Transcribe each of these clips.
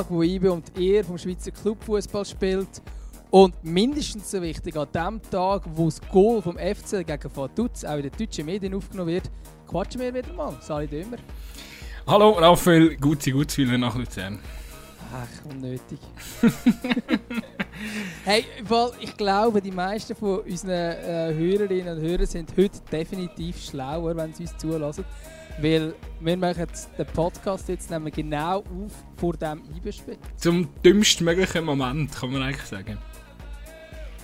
Tag, wo IBE und er vom Schweizer Clubfußball spielt. Und mindestens so wichtig, an dem Tag, wo das Goal vom FC gegen Vaduz auch in den deutschen Medien aufgenommen wird, quatschen wir wieder mal. Sali Dömer. Hallo Raphael, gute Gutswille nach Luzern. Ach, unnötig. hey, weil ich glaube, die meisten von unseren äh, Hörerinnen und Hörern sind heute definitiv schlauer, wenn sie uns zulassen. Weil wir machen den Podcast jetzt nehmen genau auf vor dem IB-Spiel. Zum dümmsten möglichen Moment, kann man eigentlich sagen.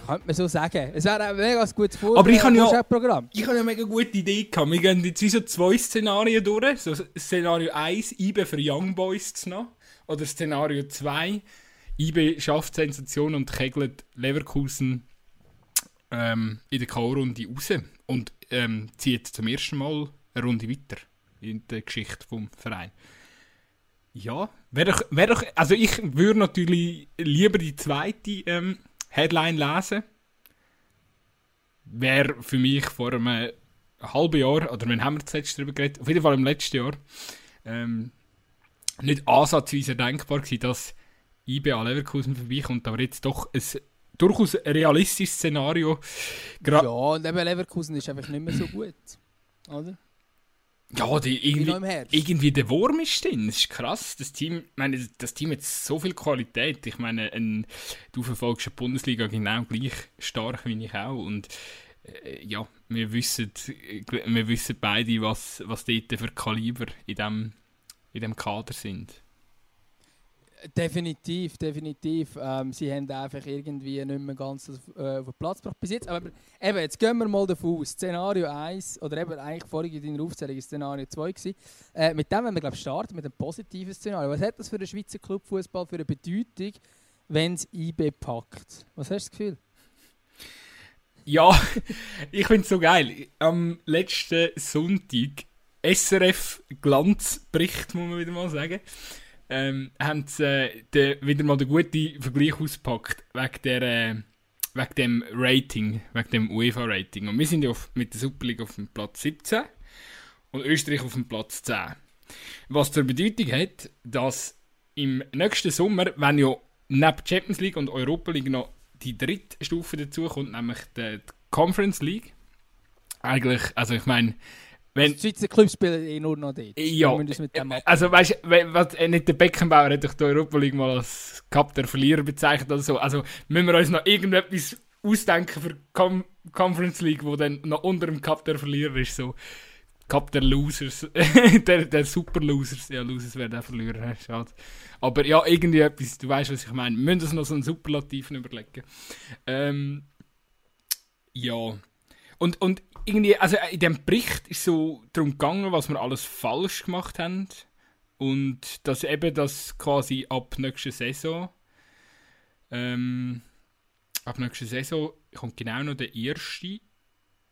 Könnte man so sagen. Es wäre ein mega gutes Vor Aber ich habe ja, ich habe ja eine mega gute Idee gehabt. Wir gehen jetzt wie so zwei Szenarien durch. So Szenario 1, IBE für Young Boys zu noch. Oder Szenario 2, IB schafft Sensation und kegelt Leverkusen ähm, in der K.O.-Runde raus und ähm, zieht zum ersten Mal eine Runde weiter in der Geschichte vom Verein. Ja, wäre doch, wär doch, also ich würde natürlich lieber die zweite ähm, Headline lesen. Wäre für mich vor einem halben Jahr, oder wann haben wir zuletzt darüber geredet, auf jeden Fall im letzten Jahr, ähm, nicht ansatzweise denkbar gewesen, dass IB an Leverkusen vorbeikommt, aber jetzt doch ein durchaus realistisches Szenario. Gra ja, und eben Leverkusen ist einfach nicht mehr so gut, oder? Ja, die irgendwie, irgendwie der Wurm ist drin. Das ist krass. Das Team, meine, das Team hat so viel Qualität. Ich meine, ein, du verfolgst die Bundesliga genau gleich stark wie ich auch. Und äh, ja, wir wissen, wir wissen beide, was, was dort für Kaliber in dem, in dem Kader sind. Definitiv, definitiv. Ähm, sie haben einfach irgendwie nicht mehr ganz äh, auf den Platz gebracht bis jetzt. Aber eben, jetzt gehen wir mal davon aus. Szenario 1, oder eben eigentlich vorhin in deiner Aufzählung Szenario 2 gewesen. Äh, mit dem, wenn wir glaube starten, mit einem positiven Szenario. Was hat das für den Schweizer Clubfußball für eine Bedeutung, wenn es IB packt? Was hast du das Gefühl? Ja, ich finde es so geil. Am letzten Sonntag SRF Glanzbericht, muss man wieder mal sagen, ähm, haben sie äh, wieder mal den guten Vergleich ausgepackt, wegen, der, äh, wegen dem Rating, wegen dem UEFA-Rating. Und wir sind ja auf, mit der Super League auf dem Platz 17 und Österreich auf dem Platz 10. Was zur Bedeutung hat, dass im nächsten Sommer, wenn ja neben Champions League und Europa League noch die dritte Stufe dazu kommt, nämlich die Conference League. Eigentlich, also ich meine, wenn, die Schweizer Clubs spielen eh nur noch dort. Ja, also weißt du, äh, nicht der Beckenbauer hat doch die Europa League mal als Cup der Verlierer bezeichnet oder so. Also müssen wir uns noch irgendetwas ausdenken für Com Conference League, wo dann noch unter dem Cup der Verlierer ist, so Cup der Losers, der, der Super Losers. Ja, Losers werden auch Verlierer, schade. Aber ja, irgendwie etwas, du weißt, was ich meine. Wir müssen uns noch so einen Superlativen überlegen. Ähm, ja. Und, und irgendwie, also in dem Bericht ist so darum gegangen, was wir alles falsch gemacht haben. Und dass eben das quasi ab nächster Saison, ähm, ab nächster Saison kommt genau noch der erste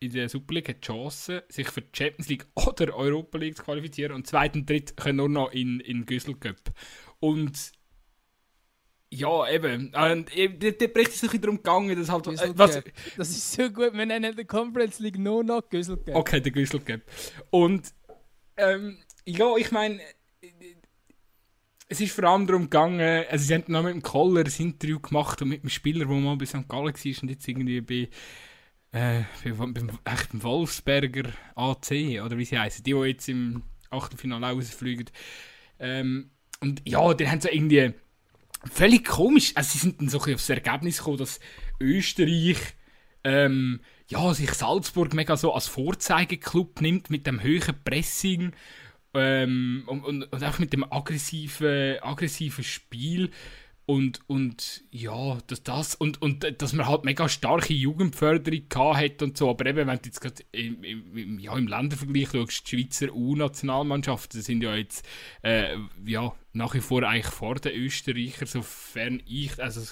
in der Super League die Chance, sich für die Champions League oder Europa League zu qualifizieren und zweit und dritt können nur noch in, in Güssel Cup. Und ja, eben. Und der, der Bericht ist ein darum gegangen, dass halt. Äh, was, das ist so gut, wir nennen die Conference League nur noch Güsselgap. Okay, der Güsselgap. Und ähm, ja, ich meine, es ist vor allem darum gegangen, also sie haben noch mit dem Koller ein Interview gemacht und mit dem Spieler, der mal bei St. Gallen war und jetzt irgendwie bei, äh, bei, beim, echt beim Wolfsberger AC, oder wie sie heißen, die, die jetzt im Achtelfinale rausfliegen. Ähm, und ja, die haben so irgendwie völlig komisch. Also sie sind dann so aufs Ergebnis gekommen, dass Österreich ähm, ja, sich Salzburg mega so als Vorzeigeklub nimmt mit dem höheren Pressing ähm, und, und, und, auch mit dem aggressiven, aggressiven Spiel. Und, und ja, dass das und, und dass man halt mega starke Jugendförderung hat und so. Aber eben, wenn du jetzt gerade im, im, ja, im Ländervergleich schaust, die Schweizer U-Nationalmannschaften sind ja jetzt äh, ja, nach wie vor eigentlich vor den Österreichern, sofern ich, also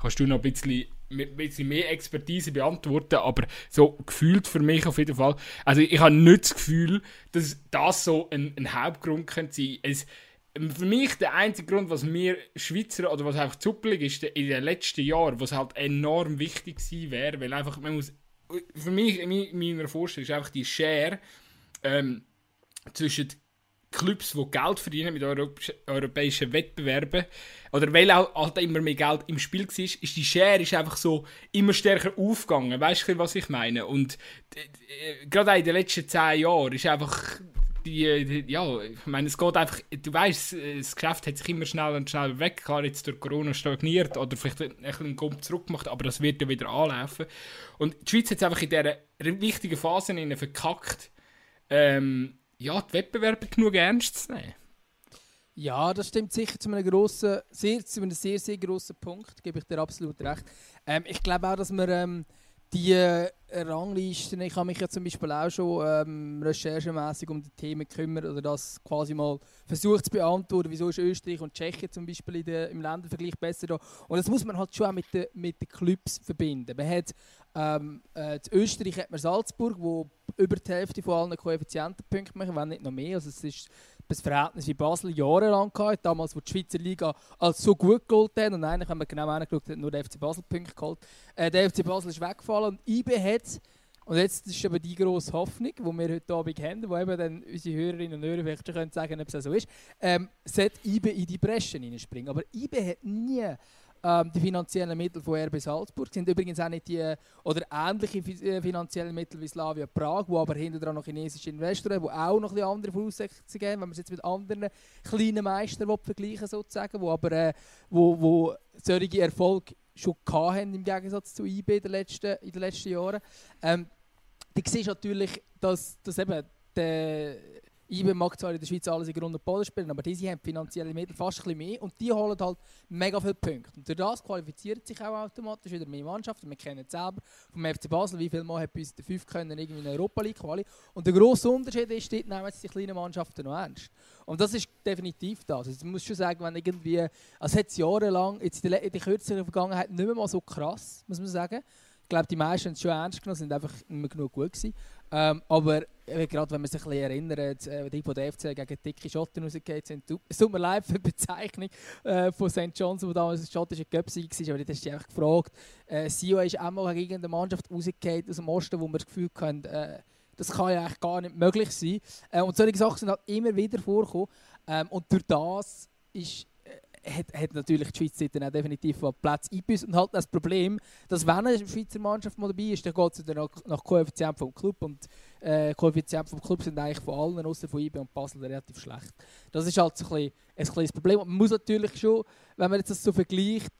kannst du noch ein bisschen ein bisschen mehr Expertise beantworten, aber so gefühlt für mich auf jeden Fall. Also ich habe nicht das Gefühl, dass das so ein, ein Hauptgrund könnte sein. Es, für mich der einzige Grund, was mir Schweizer oder was einfach zuppelig ist in den letzten Jahren, was halt enorm wichtig gewesen wäre, weil einfach man muss, für mich in meiner Vorstellung ist einfach die Share ähm, zwischen Clubs, die Geld verdienen mit europäischen Wettbewerben, oder weil auch halt immer mehr Geld im Spiel war, ist die Schere ist einfach so immer stärker aufgegangen. Weißt du, was ich meine? Und äh, gerade in den letzten zehn Jahren ist einfach die, die, ja, ich meine, es geht einfach, du weißt, das Geschäft hat sich immer schneller und schneller weg, klar, jetzt durch Corona stagniert oder vielleicht ein bisschen Gump zurück gemacht, aber das wird ja wieder anlaufen. Und die Schweiz hat es einfach in dieser wichtigen Phase verkackt, ähm, ja, die Wettbewerbe genug ernst zu nehmen. Ja, das stimmt sicher zu einem grossen, sehr, zu einem sehr, sehr grossen Punkt, gebe ich dir absolut recht. Ähm, ich glaube auch, dass wir ähm, die äh, Ranglisten, ich habe mich ja zum Beispiel auch schon ähm, recherchemäßig um die Themen gekümmert oder das quasi mal versucht zu beantworten, wieso ist Österreich und Tschechien zum Beispiel der, im Ländervergleich besser da. Und das muss man halt schon auch mit den mit den Clubs verbinden. Man hat ähm, äh, in Österreich hat man Salzburg, wo über die Hälfte von allen Koeffizientenpunkten machen, wenn nicht noch mehr. Also es ist das Verhältnis wie Basel jahrelang gehabt, damals, wo die Schweizer Liga als so gut geholt hat. Und eigentlich, wenn man genau angeschaut hat, nur der FC Basel Punkte geholt. Äh, der FC Basel ist weggefallen und IB hat, und jetzt ist aber die grosse Hoffnung, die wir heute Abend haben, wo eben dann unsere Hörerinnen und Hörer vielleicht schon können sagen ob es so ist, ähm, sollte IB in die Breschen reinspringen. Aber IB hat nie ähm, die finanziellen Mittel von RB Salzburg sind übrigens auch nicht die oder ähnliche äh, finanziellen Mittel wie Slavia Prag, wo aber hinter dran noch chinesische Investoren die auch noch ein andere Voraussetzungen haben, wenn man es jetzt mit anderen kleinen Meistern vergleichen sozusagen, wo aber äh, wo, wo solche Erfolg schon haben im Gegensatz zu IB in den letzten, in den letzten Jahren. Ähm, du siehst natürlich, dass, dass eben der IBE mag zwar in der Schweiz alles in Grund und Boden spielen, aber diese haben finanzielle Mittel fast ein bisschen mehr und die holen halt mega viele Punkte. Und durch das qualifiziert sich auch automatisch wieder mehr Mannschaften. Wir kennen es selber vom FC Basel, wie viel Mal hat bei uns der 5 können irgendwie in Europa League Quali. Und der grosse Unterschied ist, dort nehmen jetzt die kleinen Mannschaften noch ernst. Und das ist definitiv das. Also, ich muss schon sagen, wenn irgendwie, also hat es jahrelang, jetzt in der, in der kürzeren Vergangenheit nicht mehr mal so krass, muss man sagen. Ich glaube, die meisten haben es schon ernst genommen, sind einfach nicht mehr genug gut gewesen. Ähm, aber äh, gerade wenn man sich ein erinnert, äh, die von der FC gegen dicke Schotten rausgeht sind, es tut mir leid für Bezeichnung äh, von St. John's, wo damals ein schottischer Göpsig war, aber das du einfach gefragt. Äh, ist auch mal gegen eine Mannschaft rausgegangen aus dem Osten, wo man das Gefühl hat, äh, das kann ja eigentlich gar nicht möglich sein. Äh, und solche Sachen sind halt immer wieder vorgekommen. Ähm, und durch das ist hat, hat natürlich die Schweiz dann auch definitiv Platz eingebüßt. Und halt das Problem, dass wenn eine Schweizer Mannschaft mal dabei ist, dann geht es nach, nach Koeffizient vom Club. Und äh, Koeffizient vom Club sind eigentlich von allen, außer von IB und Basel, relativ schlecht. Das ist halt so ein, bisschen, ein kleines Problem. Man muss natürlich schon, wenn man jetzt das so vergleicht,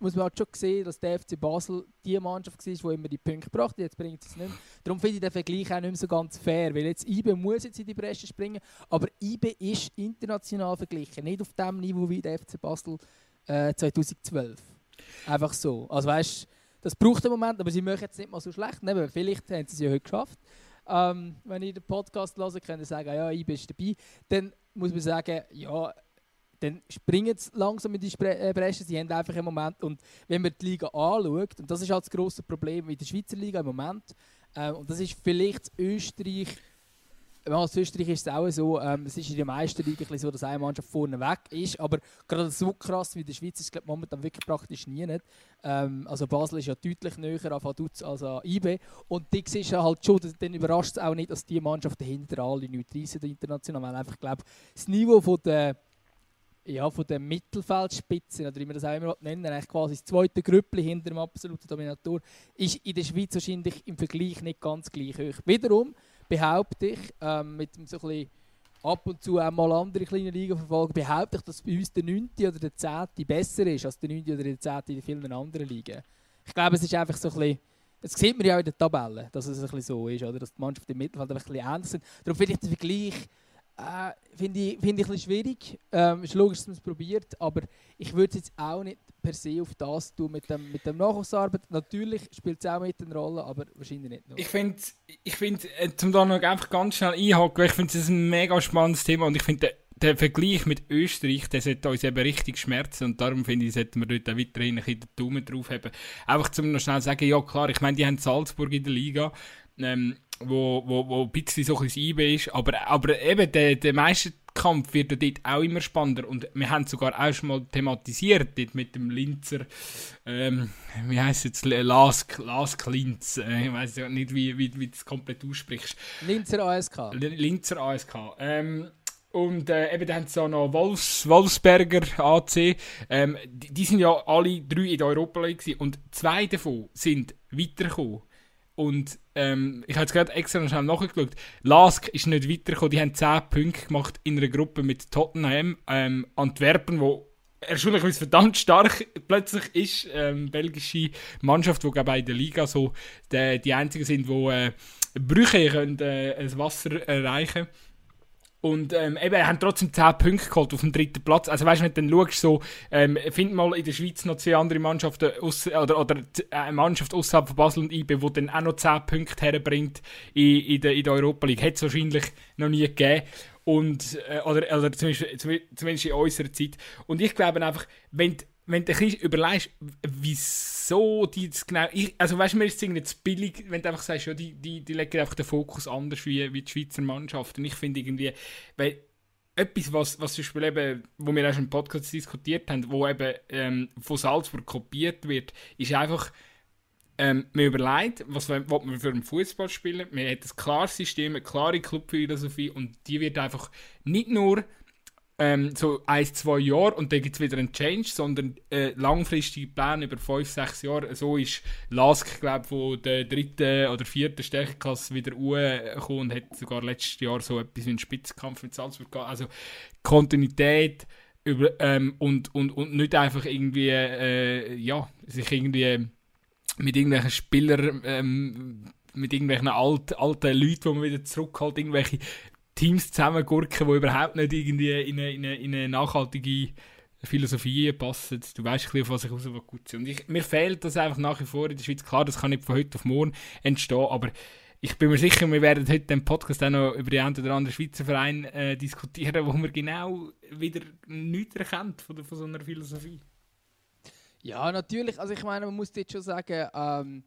muss man halt schon sehen, dass der FC Basel die Mannschaft war, die immer die Punkte brachte. Jetzt bringt es nicht mehr. Darum finde ich den Vergleich auch nicht mehr so ganz fair, weil jetzt IBE muss jetzt in die Bresche springen, aber IBE ist international verglichen, nicht auf dem Niveau wie der FC Basel äh, 2012. Einfach so. Also weißt, das braucht einen Moment, aber sie machen jetzt nicht mal so schlecht. Ne? Vielleicht haben sie es ja heute geschafft. Ähm, wenn ihr den Podcast hören könnt ihr sagen, ja, IBE ist dabei. Dann muss man sagen, ja, dann springen sie langsam in die äh, Bresche. Sie haben einfach im Moment, und wenn man die Liga anschaut, und das ist halt das grosse Problem in der Schweizer Liga im Moment, äh, und das ist vielleicht Österreich, als Österreich ist es auch so, ähm, es ist in der meisten Liga so, dass eine Mannschaft vorne weg ist, aber gerade so krass wie in der Schweiz ist es momentan wirklich praktisch nie nicht. Ähm, also Basel ist ja deutlich näher an Vaduz als an IB und die siehst du halt schon, dann überrascht es auch nicht, dass die Mannschaft dahinter alle nicht reissen international, weil einfach, glaube das Niveau von der ja, von der Mittelfeldspitze, oder wie man das auch immer nennen eigentlich quasi das zweite Grüppli hinter dem absoluten Dominator, ist in der Schweiz wahrscheinlich im Vergleich nicht ganz gleich hoch. Wiederum behaupte ich, ähm, mit so ein bisschen ab und zu auch mal andere kleine Ligen verfolgen, behaupte ich, dass bei uns der 9. oder der 10. besser ist als der 9. oder der 10. in vielen anderen Ligen. Ich glaube, es ist einfach so ein bisschen das sieht man ja auch in der Tabelle, dass es ein bisschen so ist, oder? dass die Mannschaften im Mittelfeld ein bisschen ähnlich sind. Darum finde ich den Vergleich äh, Finde ich, find ich ein schwierig. Ähm, ist logisch, dass man es probiert, aber ich würde es jetzt auch nicht per se auf das tun mit dem, mit dem Nachwuchsarbeit. Natürlich spielt es auch mit eine Rolle, aber wahrscheinlich nicht nur. Ich finde, ich find, äh, zum da noch einfach ganz schnell einhaken, ich finde es ein mega spannendes Thema und ich finde, der, Vergleich mit Österreich, der sollte uns eben richtig schmerzen und darum finde ich, sollten wir dort auch weiterhin ein bisschen den Daumen drauf haben. Einfach zum noch schnell sagen, ja klar, ich meine, die haben Salzburg in der Liga, ähm, wo, wo, wo ein bisschen so ein IB ist, aber, aber eben der, der meiste Kampf wird dort auch immer spannender und wir haben sogar auch schon mal thematisiert dort mit dem Linzer, ähm, wie heißt es jetzt, Lars, Lars Klinz, äh, ich weiß ja nicht, wie, wie, wie du es komplett aussprichst. Linzer ASK. Linzer ASK. Ähm, Und äh, eben, dann haben sie auch noch Wolfs, Wolfsberger AC. Ähm, die, die, sind ja alle drei in der Europa League gewesen. und zwei davon sind weitergekommen. Und ähm, ich habe jetzt gerade extra noch schnell nachgeschaut. Lask ist nicht weitergekommen. Die haben 10 Punkte gemacht in einer Gruppe mit Tottenham, ähm, Antwerpen, wo erstaunlicherweise verdammt stark plötzlich ist. Ähm, belgische Mannschaft, die in der Liga so die, die einzigen sind, die äh, Brüche können, äh, das Wasser erreichen können. Und ähm, eben, er hat trotzdem 10 Punkte geholt auf dem dritten Platz. Also weißt du, wenn du dann schaust, so, ähm, find mal in der Schweiz noch zwei andere Mannschaften aus, oder, oder äh, eine Mannschaft außerhalb von Basel und IB, die dann auch noch 10 Punkte herbringt in, in, der, in der Europa League. Hätte es wahrscheinlich noch nie gegeben. Und, äh, oder, oder zumindest, zumindest in unserer Zeit. Und ich glaube einfach, wenn wenn du ein überlegst, wieso die das genau. Ich, also weißt du, mir ist es irgendwie zu billig, wenn du einfach sagst, ja, die, die, die legen einfach den Fokus anders wie, wie die Schweizer Mannschaft. Und ich finde irgendwie, weil etwas, was, was zum Beispiel eben, wo wir auch schon im Podcast diskutiert haben, wo eben ähm, von Salzburg kopiert wird, ist einfach, ähm, man überlegt, was will man für einen Fußball spielen. Man hat ein klares System, eine klare Clubphilosophie und die wird einfach nicht nur ähm, so ein, zwei Jahre und dann gibt es wieder einen Change, sondern äh, langfristige Pläne über fünf, sechs Jahre. So ist Lask, glaube ich, von der dritten oder vierten Stärkeklasse wieder gekommen und hat sogar letztes Jahr so etwas wie einen Spitzkampf mit Salzburg gehabt. Also Kontinuität über, ähm, und, und, und nicht einfach irgendwie, äh, ja, sich irgendwie mit irgendwelchen Spielern ähm, mit irgendwelchen alt, alten Leuten, die man wieder zurückholt, irgendwelche Teams zusammengurken, die überhaupt nicht irgendwie in eine, in eine, in eine nachhaltige Philosophie passen. Du weißt ein bisschen, auf was ich raus gut Und ich, mir fehlt das einfach nach wie vor in der Schweiz. Klar, das kann nicht von heute auf morgen entstehen, aber ich bin mir sicher, wir werden heute im Podcast auch noch über die einen oder anderen Schweizer Verein äh, diskutieren, wo man genau wieder nichts erkennt von, von so einer Philosophie. Ja, natürlich. Also ich meine, man muss jetzt schon sagen, ähm,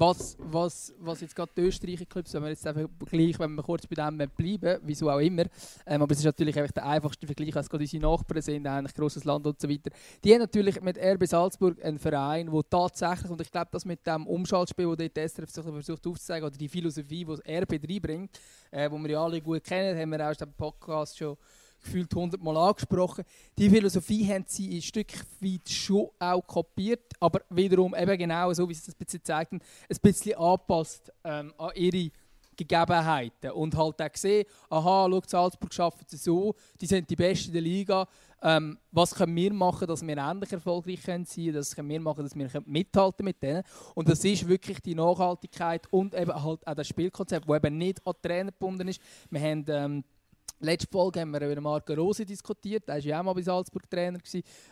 was, was, was jetzt gerade die österreichischen Clubs, wenn wir jetzt einfach gleich, wenn wir kurz bei dem bleiben, wieso auch immer, ähm, aber es ist natürlich einfach der einfachste Vergleich, als gerade unsere Nachbarn sind, eigentlich grosses Land und so weiter. Die haben natürlich mit RB Salzburg einen Verein, der tatsächlich, und ich glaube, das mit dem Umschaltspiel, das die SRF versucht aufzuzeigen, oder die Philosophie, die RB reinbringt, äh, die wir ja alle gut kennen, haben wir auch diesem Podcast schon gefühlt hundertmal angesprochen. Die Philosophie haben sie ein Stück weit schon auch kopiert, aber wiederum eben genau so, wie sie das ein bisschen zeigt, ein bisschen angepasst ähm, an ihre Gegebenheiten und halt auch gesehen, aha, schau, Salzburg schaffen sie so, die sind die Besten der Liga, ähm, was können wir machen, dass wir ähnlich erfolgreich sein können, was können wir machen, dass wir mithalten mit denen und das ist wirklich die Nachhaltigkeit und eben halt auch das Spielkonzept, das eben nicht an Trainer gebunden ist. Wir haben ähm, Letzte Folge haben wir über Marco Rose diskutiert, der war ja auch mal bei Salzburg Trainer.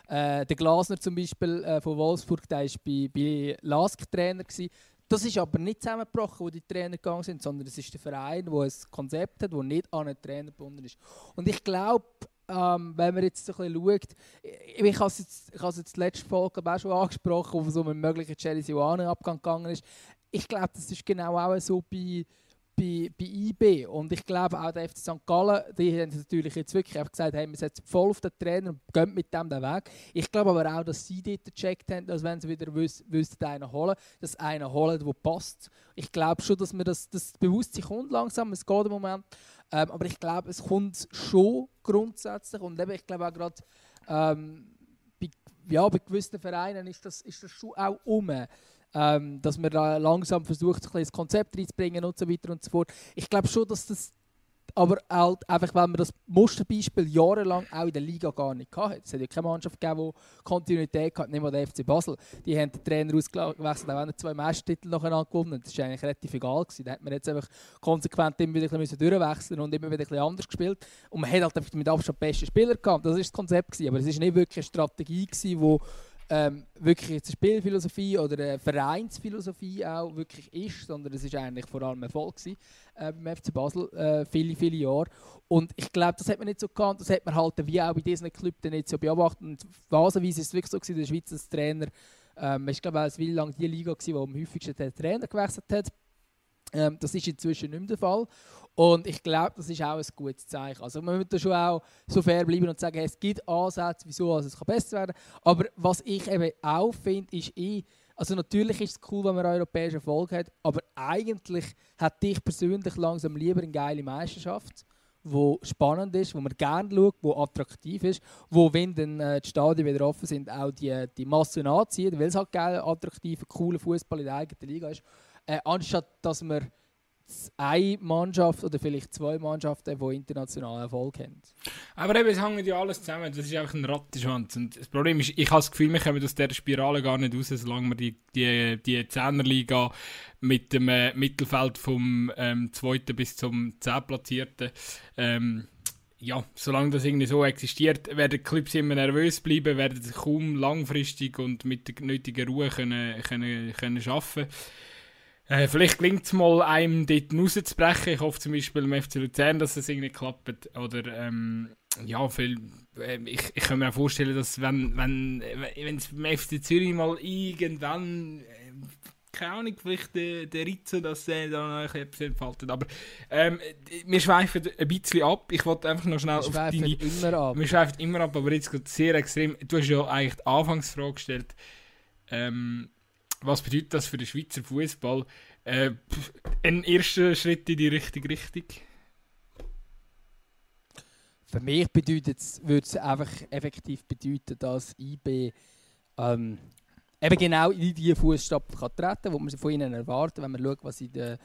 Äh, der Glasner zum Beispiel äh, von Wolfsburg, der war bei, bei Lask Trainer. Das ist aber nicht zusammengebrochen, wo die Trainer gegangen sind, sondern es ist der Verein, der ein Konzept hat, das nicht an einen Trainer gebunden ist. Und ich glaube, ähm, wenn man jetzt ein bisschen schaut, ich, ich habe es jetzt, ich jetzt letzte Folge auch schon angesprochen, wo so ein möglicher Jerry Siwane-Abgang gegangen ist. Ich glaube, das ist genau auch so bei bei, bei IB. Und ich glaube auch der FC St. Gallen, die haben natürlich jetzt wirklich einfach gesagt, hey, wir setzen voll auf den Trainer und gehen mit dem den Weg. Ich glaube aber auch, dass sie dort gecheckt haben, dass wenn sie wieder wüssten, einen holen, dass einen holen, der passt. Ich glaube schon, dass mir das, das Bewusstsein kommt langsam, es geht im Moment. Ähm, aber ich glaube, es kommt schon grundsätzlich und eben, ich glaube auch gerade ähm, bei, ja, bei gewissen Vereinen ist das, ist das schon auch um ähm, dass man da langsam versucht, ein das Konzept reinzubringen und so weiter und so fort. Ich glaube schon, dass das aber halt einfach, weil man das Musterbeispiel jahrelang auch in der Liga gar nicht hatte. Es hat ja keine Mannschaft gegeben, die Kontinuität hat, nicht mal der FC Basel. Die haben den Trainer ausgewechselt, auch wenn er zwei Meistertitel nacheinander gewonnen Das war eigentlich relativ egal. Gewesen. Da hat man jetzt einfach konsequent immer wieder ein bisschen durchwechseln und immer wieder ein bisschen anders gespielt. Und man hat halt einfach mit Abstand beste Spieler gehabt. Das war das Konzept. Gewesen. Aber es war nicht wirklich eine Strategie, die ähm, wirklich jetzt eine Spielphilosophie oder eine Vereinsphilosophie auch wirklich ist, sondern es ist eigentlich vor allem Erfolg gewesen, äh, beim FC Basel äh, viele, viele Jahre. Und ich glaube, das hat man nicht so gekannt, das hat man halt wie auch bei diesen Clubs nicht so beobachtet. Und phasenweise ist es wirklich so gewesen, der Schweizer Trainer, ähm, ich glaube, es war lange die Liga, gewesen, wo am häufigsten der Trainer gewechselt hat. Ähm, das ist inzwischen nicht mehr der Fall. Und ich glaube, das ist auch ein gutes Zeichen. Also man muss schon auch so fair bleiben und sagen, es gibt Ansätze, wieso also es kann besser werden Aber was ich eben auch finde, ist eh, also natürlich ist es cool, wenn man europäischen Erfolg hat, aber eigentlich hätte ich persönlich langsam lieber eine geile Meisterschaft, wo spannend ist, wo man gerne schaut, wo attraktiv ist, wo, wenn dann äh, die Stadien wieder offen sind, auch die, die Massen anziehen, weil es halt geil, attraktiver, cooler Fußball in der eigenen Liga ist. Äh, anstatt dass man eine Mannschaft oder vielleicht zwei Mannschaften, die internationalen Erfolg haben. Aber eben, es hängt ja alles zusammen. Das ist einfach ein Rattenschwanz. Und das Problem ist, ich habe das Gefühl, wir kommen aus dieser Spirale gar nicht raus, solange wir die, die, die mit dem äh, Mittelfeld vom ähm, 2. bis zum 10. Platzierten ähm, ja, solange das irgendwie so existiert, werden Clubs immer nervös bleiben, werden kaum langfristig und mit der nötigen Ruhe können, können, können arbeiten können. Äh, vielleicht gelingt es mal, einem dort rauszubrechen. Ich hoffe zum Beispiel im FC Luzern, dass es irgendwie klappt. Oder, ähm, ja, viel, äh, ich, ich kann mir auch vorstellen, dass wenn, wenn, wenn es beim FC Zürich mal irgendwann, äh, keine Ahnung, vielleicht der, der Ritzo, dass er da noch etwas entfaltet. Aber ähm, wir schweifen ein bisschen ab. Ich wollte einfach noch schnell Wir auf schweifen deine... immer ab. Wir schweifen immer ab, aber jetzt gerade sehr extrem. Du hast ja eigentlich die Anfangsfrage gestellt. Ähm, was bedeutet das für den Schweizer Fußball? Äh, ein erster Schritt in die richtige Richtung. Für mich bedeutet es, würde es einfach effektiv bedeuten, dass IB ähm, eben genau in die Fußstapfen treten kann, die man von ihnen erwartet, wenn man schaut, was sie in der,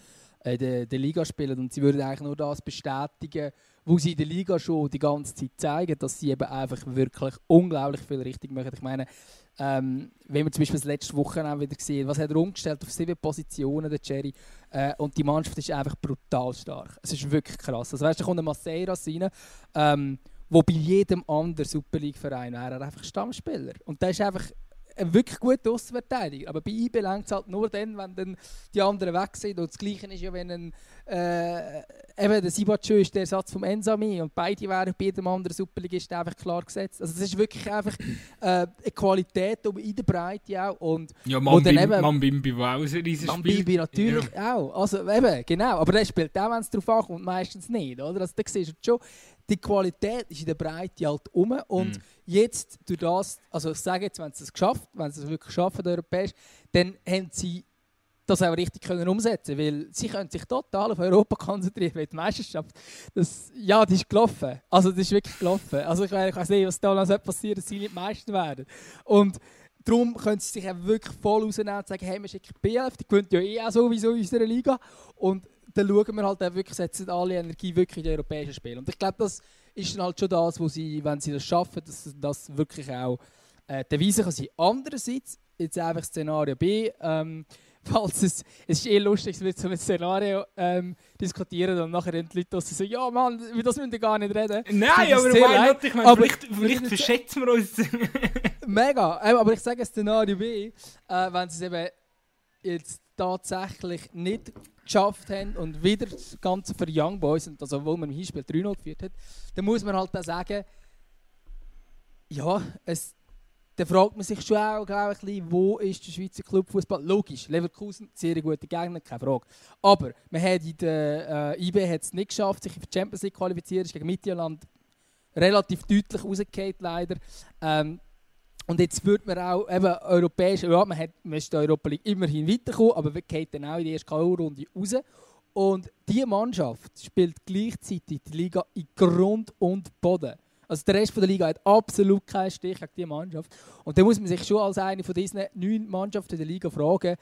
in der, der Liga spielen. Und sie würden eigentlich nur das bestätigen, wo sie in der Liga schon die ganze Zeit zeigen, dass sie eben einfach wirklich unglaublich viel richtig machen. Ich meine, ähm, wenn man zum Beispiel das letzte Wochenende wieder gesehen was hat er umgestellt auf sieben Positionen, der Cherry, äh, und die Mannschaft ist einfach brutal stark. Es ist wirklich krass. Also weißt, da kommt ein Masseiras rein, ähm, wo bei jedem anderen Super League-Verein wäre er einfach Stammspieler. Und der ist einfach ein wirklich guter Außenverteidiger. Aber bei IB längt es halt nur dann, wenn dann die anderen weg sind. Und das Gleiche ist ja, wenn ein, äh, eben der Sibatschö ist der Ersatz vom Ensami und beide wären bei jedem anderen Superligist einfach klar gesetzt. Also das ist wirklich einfach äh, eine Qualität in der Breite auch. Und Ja, Mambimbi, Mambimbi, wo auch ein riesen Mambibi natürlich auch. Also eben, genau. Aber der spielt auch, wenn es darauf ankommt, meistens nicht. Oder? Also da siehst du schon, die Qualität ist in der Breite halt um. Und Mhm. jetzt durch das, also ich sage jetzt, wenn sie es geschafft, wenn sie es wirklich schaffen, europäisch, dann haben sie das auch richtig können umsetzen weil sie können sich total auf Europa konzentrieren, weil die Meisterschaft, das, ja, die ist gelaufen. Also das ist wirklich gelaufen. Also ich, we- ich weiß nicht, was da noch passiert, dass sie nicht Meister werden. Und darum können sie sich auch wirklich voll rausnehmen und sagen, hey, wir schicken B11, die gewinnt ja eh auch sowieso in unserer Liga. Und dann schauen wir halt auch wirklich, setzen alle Energie wirklich in die europäischen Spiele. Und ich glaube, das ist dann halt schon das, wo sie, wenn sie das schaffen, dass das wirklich auch äh, die Devise kann sein. Andererseits, jetzt einfach Szenario B, ähm, falls es, es ist eh lustig, es wird so ein Szenario ähm, diskutieren und nachher die Leute draussen sagen, ja Mann, über das müssen wir gar nicht reden. Nein, aber leid, not? Ich meine, aber- vielleicht, vielleicht verschätzen wir uns. Mega, Ähm, aber ich sage Szenario B, äh, wenn sie es eben jetzt tatsächlich nicht geschafft haben und wieder das Ganze für Young Boys, und also obwohl man im Hinspiel 3-0 geführt hat, dann muss man halt auch sagen, ja, es, dann fragt man sich schon auch, glaube ich, wo ist der Schweizer Clubfußball? Logisch, Leverkusen, sehr gute Gegner, keine Frage. Aber man hat in der äh, IB hat es nicht geschafft, sich für die Champions League qualifizieren, ist gegen Midtjylland relativ deutlich rausgefallen, leider. Ähm, und jetzt wird man auch eben europäisch, ja, man, hat, man ist in der Europa League immerhin weitergekommen, aber man geht dann auch in die erste K.O.-Runde raus. Und diese Mannschaft spielt gleichzeitig die Liga in Grund und Boden. Also der Rest der Liga hat absolut keinen Stich gegen diese Mannschaft. Und da muss man sich schon als eine von diesen neun Mannschaften der Liga fragen,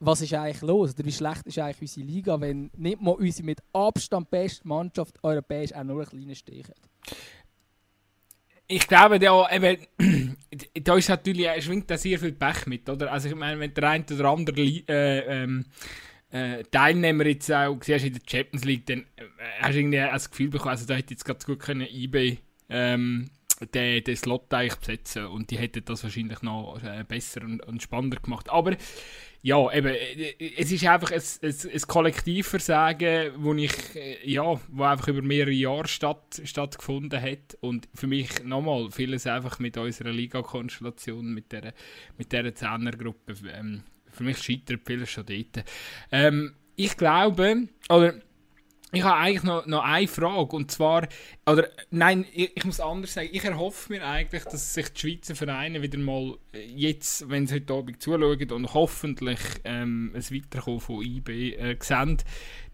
was ist eigentlich los? Oder wie schlecht ist eigentlich unsere Liga, wenn nicht mal unsere mit Abstand beste Mannschaft europäisch auch nur einen kleinen Stich hat? Ich glaube, da, eben, da ist natürlich, schwingt da sehr viel Pech mit, oder? Also ich meine, wenn der eine oder andere äh, ähm, äh, Teilnehmer jetzt auch siehst in der Champions League, dann äh, hast du irgendwie das Gefühl bekommen, also da hätte jetzt ganz gut können eBay ähm, den, den Slot eigentlich besetzen und die hätten das wahrscheinlich noch äh, besser und, und spannender gemacht. Aber ja, eben, äh, es ist einfach ein, ein, ein Kollektivversagen, wo ich, äh, ja, wo einfach über mehrere Jahre statt, stattgefunden hat und für mich nochmal vieles einfach mit unserer Liga-Konstellation, mit dieser mit der Zehnergruppe, ähm, für mich scheitert vieles schon dort. Ähm, ich glaube, oder ich habe eigentlich noch, noch eine Frage und zwar, oder nein, ich, ich, muss anders sagen, ich erhoffe mir eigentlich, dass sich die Schweizer Vereine wieder mal jetzt, wenn sie heute Abend zuschauen und hoffentlich ähm, ein Weiterkommen von IB äh, sehen,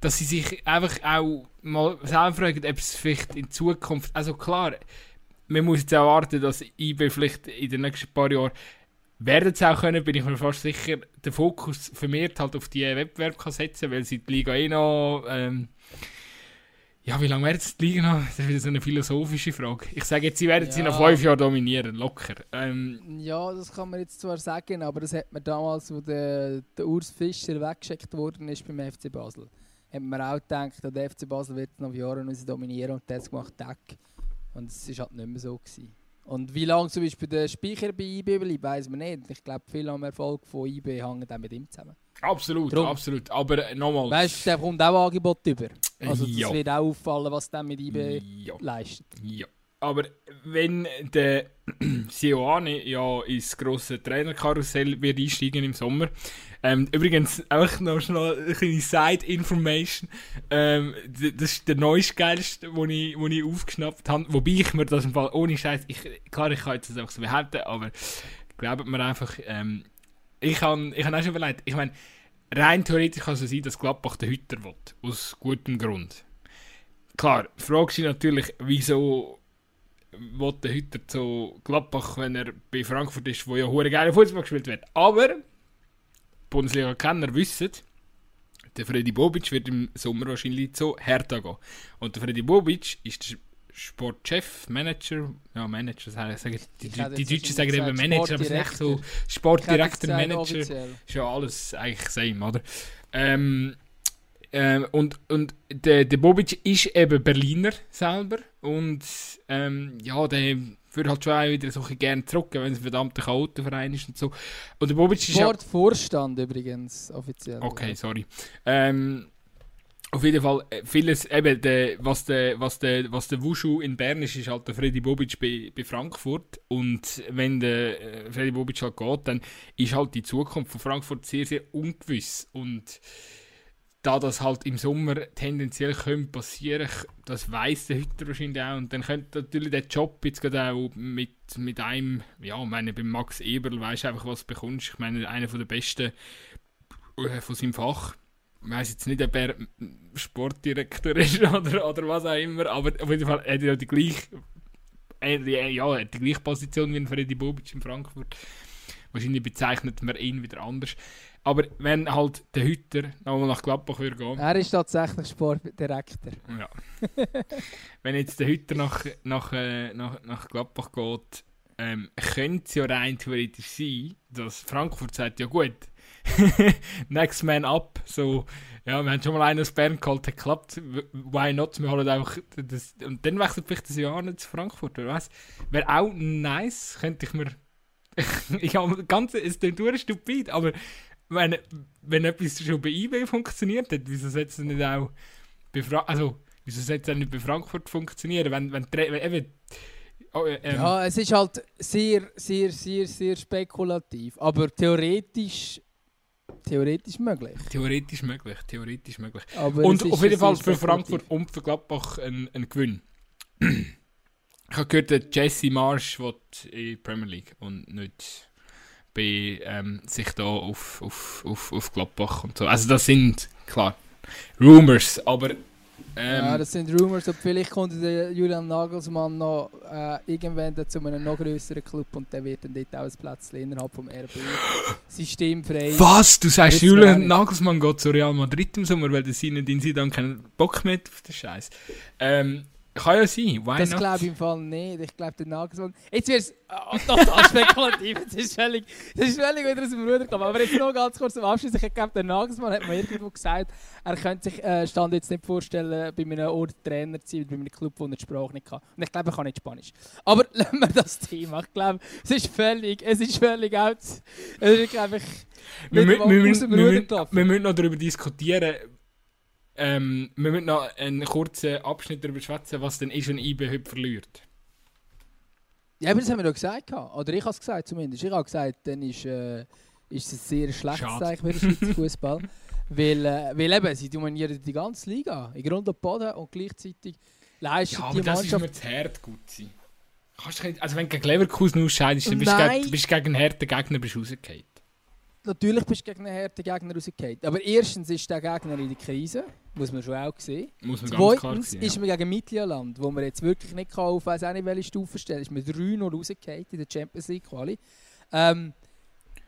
dass sie sich einfach auch mal selber fragen, ob es vielleicht in Zukunft, also klar, man muss jetzt erwarten, dass IB vielleicht in den nächsten paar Jahren werden es auch können, bin ich mir fast sicher, den Fokus vermehrt halt auf die Wettbewerb kann setzen, weil sie die Liga eh noch ähm, ja, wie lange werden sie die Liga noch? Das ist wieder so eine philosophische Frage. Ich sage jetzt, sie werden ja. sie noch fünf Jahre dominieren, locker. Ähm, ja, das kann man jetzt zwar sagen, aber das hat man damals, wo der, der Urs Fischer weggeschickt worden ist beim FC Basel, hat man auch gedacht, der FC Basel wird noch Jahre dominieren und das gemacht Deck. Und es war halt nicht mehr so. Gewesen. Und wie lange zum Beispiel der Speicher bei IB bleibt, weiß man nicht. Ich glaube, viel am Erfolg von IB hängt auch mit ihm zusammen. Absolut, Drum. absolut. Aber äh, nochmal. Weißt du, der kommt auch Angebot über. Also, das ja. wird auch auffallen, was der mit IB ja. leistet. Ja. Aber wenn der Sioane ja ins grosse Trainerkarussell wird einsteigen im Sommer. Ähm, übrigens, auch noch schnell eine kleine Side-Information. Ähm, das ist der neueste geilste, den ich, wo ich aufgeschnappt habe. Wobei ich mir das im Fall ohne Scheiß, ich, klar, ich kann jetzt das einfach so behaupten, aber glaubt mir einfach, ähm, ich habe ich hab auch schon überlegt, ich meine, rein theoretisch kann es sein, dass Gladbach den Hüter will. Aus gutem Grund. Klar, fragst du natürlich, wieso will der Hüter zu Gladbach, wenn er bei Frankfurt ist, wo ja hure geile Fußball gespielt wird. Aber Bundesliga-Kenner wissen, der Freddy Bobic wird im Sommer wahrscheinlich zu Hertha gehen. Und der Freddy Bobic ist Sportchef, Manager, ja Manager, sagen, die, die, die Deutschen sagen immer Manager, aber es ist echt so Sportdirektor, Manager, offiziell. ist ja alles eigentlich same, oder? Ähm, ähm, und und der, der Bobic ist eben Berliner selber und ähm, ja, der würde halt schon wieder so gerne zurück, wenn es ein verdammter Chaotenverein ist und so. Und der Bobic ist Sportvorstand übrigens, offiziell. Okay, sorry. Ähm, auf jeden Fall, äh, vieles, eben, de, was, der was, de, was der Wushu in Bern ist, ist halt der Freddy Bobic bei, bei Frankfurt. Und wenn der äh, Freddy Bobic halt geht, dann ist halt die Zukunft von Frankfurt sehr, sehr ungewiss. Und da das halt im Sommer tendenziell könnte passieren, das weiß der Hütter wahrscheinlich auch. Und dann könnte natürlich der Job jetzt gerade auch mit, mit einem, ja, ich meine, beim Max Eberl weißt du einfach, was du bekommst. Ich meine, einer der besten äh, von seinem Fach. Ich weiß jetzt nicht, ob er Sportdirektor ist oder, oder was auch immer, aber auf jeden Fall hat er die gleiche, äh, ja, die gleiche Position wie Freddy Bobic in Frankfurt. Wahrscheinlich bezeichnet man ihn wieder anders. Aber wenn halt der Hütter nochmal nach Gladbach würde gehen. Er ist tatsächlich Sportdirektor. Ja. wenn jetzt der Hütter nach, nach, äh, nach, nach Gladbach geht, ähm, könnte es ja rein theoretisch sein, dass Frankfurt sagt, ja gut, next man up, so, ja, wir haben schon mal einen aus Bern geholt, hat geklappt, why not, wir holen einfach das, und dann wechselt vielleicht das Jahr nicht zu Frankfurt, oder was? Wäre auch nice, könnte ich mir, ich habe ganz, es klingt stupid, aber wenn, wenn etwas schon bei eBay funktioniert hat, wieso setzt es nicht auch bei Fra also wieso es nicht bei Frankfurt funktionieren, wenn, wenn, wenn eben Oh, ähm. Ja, es ist halt sehr, sehr, sehr, sehr spekulativ, aber theoretisch theoretisch möglich. Theoretisch möglich, theoretisch möglich. Aber und auf jeden Fall für Frankfurt und für Gladbach ein, ein Gewinn. ich habe gehört, dass Jesse Marsch in die Premier League und nicht bei ähm, sich da auf, auf, auf, auf Gladbach und so. Also das sind, klar, Rumors, aber... Ähm, ja, das sind Rumors, und vielleicht kommt der Julian Nagelsmann noch äh, irgendwann zu einem noch größeren Club und der wird dann dort auch ein Plätzchen innerhalb vom RB systemfrei. Was? Du sagst, Julian Nagelsmann geht zu Real Madrid im Sommer, weil der Zinedine Zidane keinen Bock mehr auf den Scheiß. Ähm, kann ja sein, why Das glaube ich im Fall nicht. Ich glaube, der Nagelsmann... Jetzt wird es oh, total spekulativ. Das ist völlig, das ist völlig wieder aus dem Ruder gekommen. Aber jetzt noch ganz kurz zum Abschluss. Ich glaube, der Nagelsmann hat mir irgendwo gesagt, er könnte sich äh, Stand jetzt nicht vorstellen, bei einem Ort Trainer zu sein, bei einem Club, wo er die Sprache nicht kann. Und ich glaube, er kann nicht Spanisch. Aber lassen wir das Thema. Ich glaube, es ist völlig, es ist völlig out. Es ist einfach... Wir, wir, wir, wir müssen noch darüber diskutieren, ähm, wir müssen noch einen kurzen Abschnitt darüber schwätzen, was denn ist, wenn IB heute verliert. Ja, aber das haben wir doch gesagt. Oder ich habe es gesagt zumindest. Ich habe gesagt, dann ist, äh, ist es ein sehr schlechtes Zeichen für den Schweizer Fußball. Weil, äh, weil eben, sie dominieren die ganze Liga, in Grund und Boden und gleichzeitig leistet Ja, die aber das ist Mannschaft... mir zu hart gut sein. Kannst du nicht, also wenn du gegen Leverkusen ausscheidest, dann bist du gegen, bist gegen einen harten Gegner bist rausgefallen. Natürlich bist du gegen einen harten Gegner rausgefallen. Aber erstens ist der Gegner in der Krise, muss man schon auch sehen. Muss man ganz Zweitens sehen. ist man gegen Mittelland, wo man jetzt wirklich nicht kann, auf weiss auch nicht welche Stufe stellen ist man 3-0 rausgefallen in der Champions League Quali. Ähm,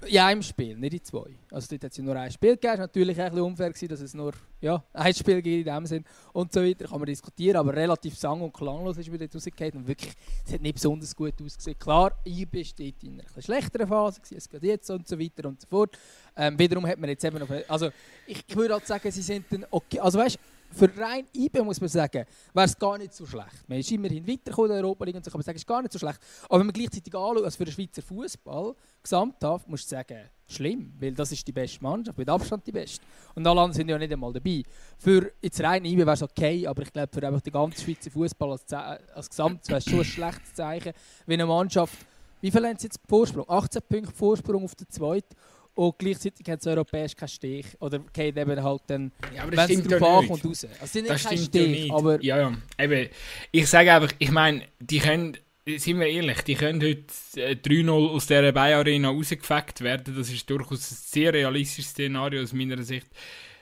ja, im Spiel, nicht in zwei. Also dort hat es ja nur ein Spiel gegeben. Es war natürlich ein bisschen unfair, gewesen, dass es nur ja, ein Spiel gibt in dem Sinn. Und so weiter kann man diskutieren, aber relativ sang- und klanglos ist man dort rausgefallen. Und wirklich, es hat nicht besonders gut ausgesehen. Klar, IB steht in einer schlechteren Phase, gewesen, es geht jetzt und so weiter und so fort. Ähm, wiederum hat man jetzt eben noch... Also ich, ich würde halt sagen, sie sind dann okay. Also weißt für rein IB muss man sagen, wäre es gar nicht so schlecht. Man ist immerhin weitergekommen in Europa League und so kann man sagen, ist gar nicht so schlecht. Aber wenn man gleichzeitig anschaut, also für den Schweizer Fußball gesamthaft, muss ich sagen, schlimm, weil das ist die beste Mannschaft, mit Abstand die beste. Und alle anderen sind ja nicht einmal dabei. Für jetzt rein IB wäre es okay, aber ich glaube für einfach den ganzen Schweizer Fußball als, als Gesamt wäre es schon ein schlechtes Zeichen, wenn eine Mannschaft, wie viel haben sie jetzt Vorsprung? 18 Punkte Vorsprung auf der zweiten und gleichzeitig hat es europäisch keinen Stich oder geht eben halt dann Ja, aber wenn es drauf ja ankommt, raus. Also sind Das kein ja Stich, nicht. aber ja, ja. Eben, ich sage einfach, ich meine, die können, sind wir ehrlich, die können heute äh, 3-0 aus dieser Bay-Arena rausgefackt werden. Das ist durchaus ein sehr realistisches Szenario aus meiner Sicht.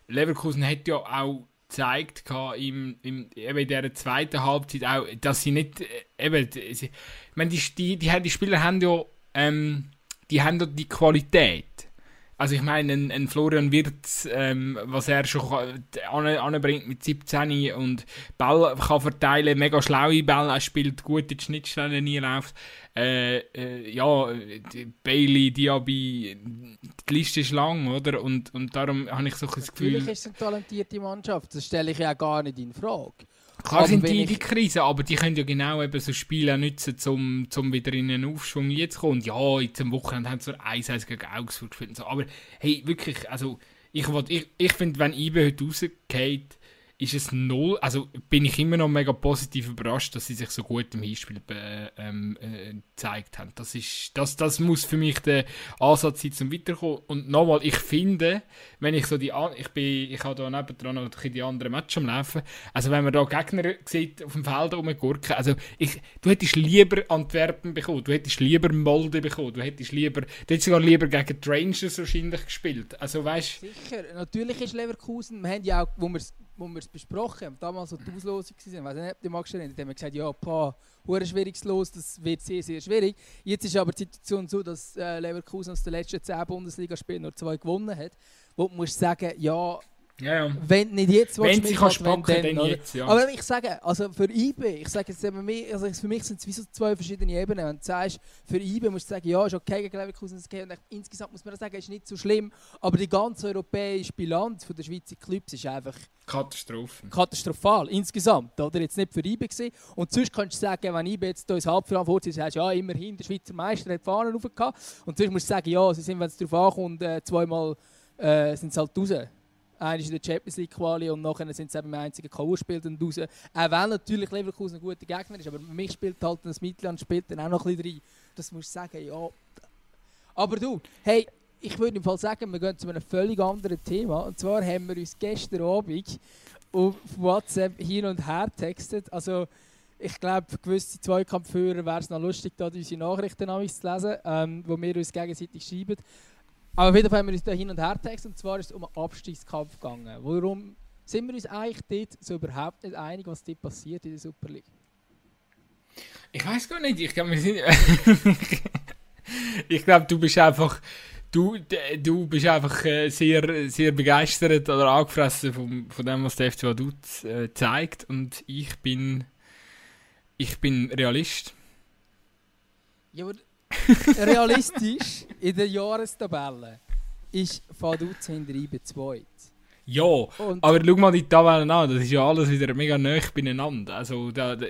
Leverkusen hat ja auch gezeigt im, im, eben in dieser zweiten Halbzeit auch, dass sie nicht, äh, eben, sie, ich meine, die, die, die, die Spieler haben ja, ähm, die haben ja die Qualität. Also ich meine, ein, ein Florian Wirtz, ähm, was er schon an- anbringt mit 17 und Ball kann verteilen, mega schlaue Bälle, er spielt gut in die Schnittstellen nie läuft. Äh, äh, ja, die Bailey, Diaby, die Liste ist lang, oder? Und, und darum habe ich so ein natürlich Gefühl, ist es eine talentierte Mannschaft. Das stelle ich ja gar nicht in Frage. Klar sind die in die Krise, aber die können ja genau eben so Spiele nutzen, um zum wieder in einen Aufschwung jetzt zu kommen. Und ja, jetzt am Wochenende haben sie so 1-1 gegen Augsburg gespielt so. Aber hey, wirklich, also ich, wollt- ich, ich finde, wenn IBE heute rausgeht, ist es null. Also bin ich immer noch mega positiv überrascht, dass sie sich so gut im Hinspiel äh, ähm, äh, gezeigt haben. Das, ist, das, das muss für mich der Ansatz sein, zum Weiterkommen. Und nochmal, ich finde, wenn ich so die ich bin, ich habe da nebendran noch die anderen Matches am Laufen. Also wenn man da Gegner sieht auf dem Feld rumgurken, also ich, du hättest lieber Antwerpen bekommen, du hättest lieber Molde bekommen, du hättest lieber, du hättest sogar lieber gegen die Rangers wahrscheinlich gespielt. Also weißt Sicher, natürlich ist Leverkusen, wir haben ja auch, wo wir wo wir es besprochen haben, damals so die Auslosung waren, weiss nicht, ob die magst du erinnern, da haben wir gesagt, ja, pah, hure schwieriges Los, das wird sehr, sehr schwierig. Jetzt ist aber die Situation so, dass äh, Leverkusen aus den letzten 10 Bundesligaspielen nur zwei gewonnen hat, wo du musst sagen, ja, ja, ja. wenn nicht jetzt Wenn du sie mithalten, kannst wenn packen, dann oder? jetzt, ja. Aber ich sage, also für IB, ich sage jetzt eben also für mich sind es wie so zwei verschiedene Ebenen. Wenn du sagst, für IB musst du sagen, ja, ist okay gegen Leverkusen, ist okay. Und insgesamt muss man sagen, ist nicht so schlimm. Aber die ganze europäische Bilanz von der Schweizer Clubs ist einfach Katastrophe. katastrophal, insgesamt. Oder jetzt nicht für IB gewesen. Und sonst kannst du sagen, wenn IB jetzt hier ins Halbfinale vorzieht, sagst du, ja, immerhin, der Schweizer Meister hat die Fahnen raufgehauen. Und sonst musst du sagen, ja, sie sind, wenn es darauf ankommt, äh, zweimal äh, sind sie halt raus. Einer ist in der Champions League Quali und nachher sind sie eben im einzigen K.O.-Spiel raus. Auch wenn natürlich Leverkusen ein guter Gegner ist, aber mich spielt halt das Mittelland spielt dann auch noch ein bisschen rein. Das musst du sagen, ja. Aber du, hey, ich würde im Fall sagen, wir gehen zu einem völlig anderen Thema. Und zwar haben wir uns gestern Abend auf WhatsApp hin und her textet. Also ich glaube, für gewisse Zweikampfführer wäre es noch lustig, da unsere Nachrichten zu lesen, ähm, wo wir uns gegenseitig schreiben. Aber auf jeden Fall haben wir uns da hin und her textet und zwar ist es um einen Abstiegskampf gegangen. Warum sind wir uns eigentlich dort so überhaupt nicht einig, was dort passiert in der Super League? Ich weiß gar nicht, ich glaube, wir sind. ich glaube, du bist einfach. Du, du bist einfach äh, sehr, sehr begeistert oder angefressen vom, von dem, was der FC Vaduz äh, zeigt. Und ich bin. Ich bin Realist. Ja, aber realistisch in der Jahrestabelle ist Vaduz hinter 2. Ja, Und aber schau mal die Tabellen an, das ist ja alles wieder mega nah beieinander. Also, da, da,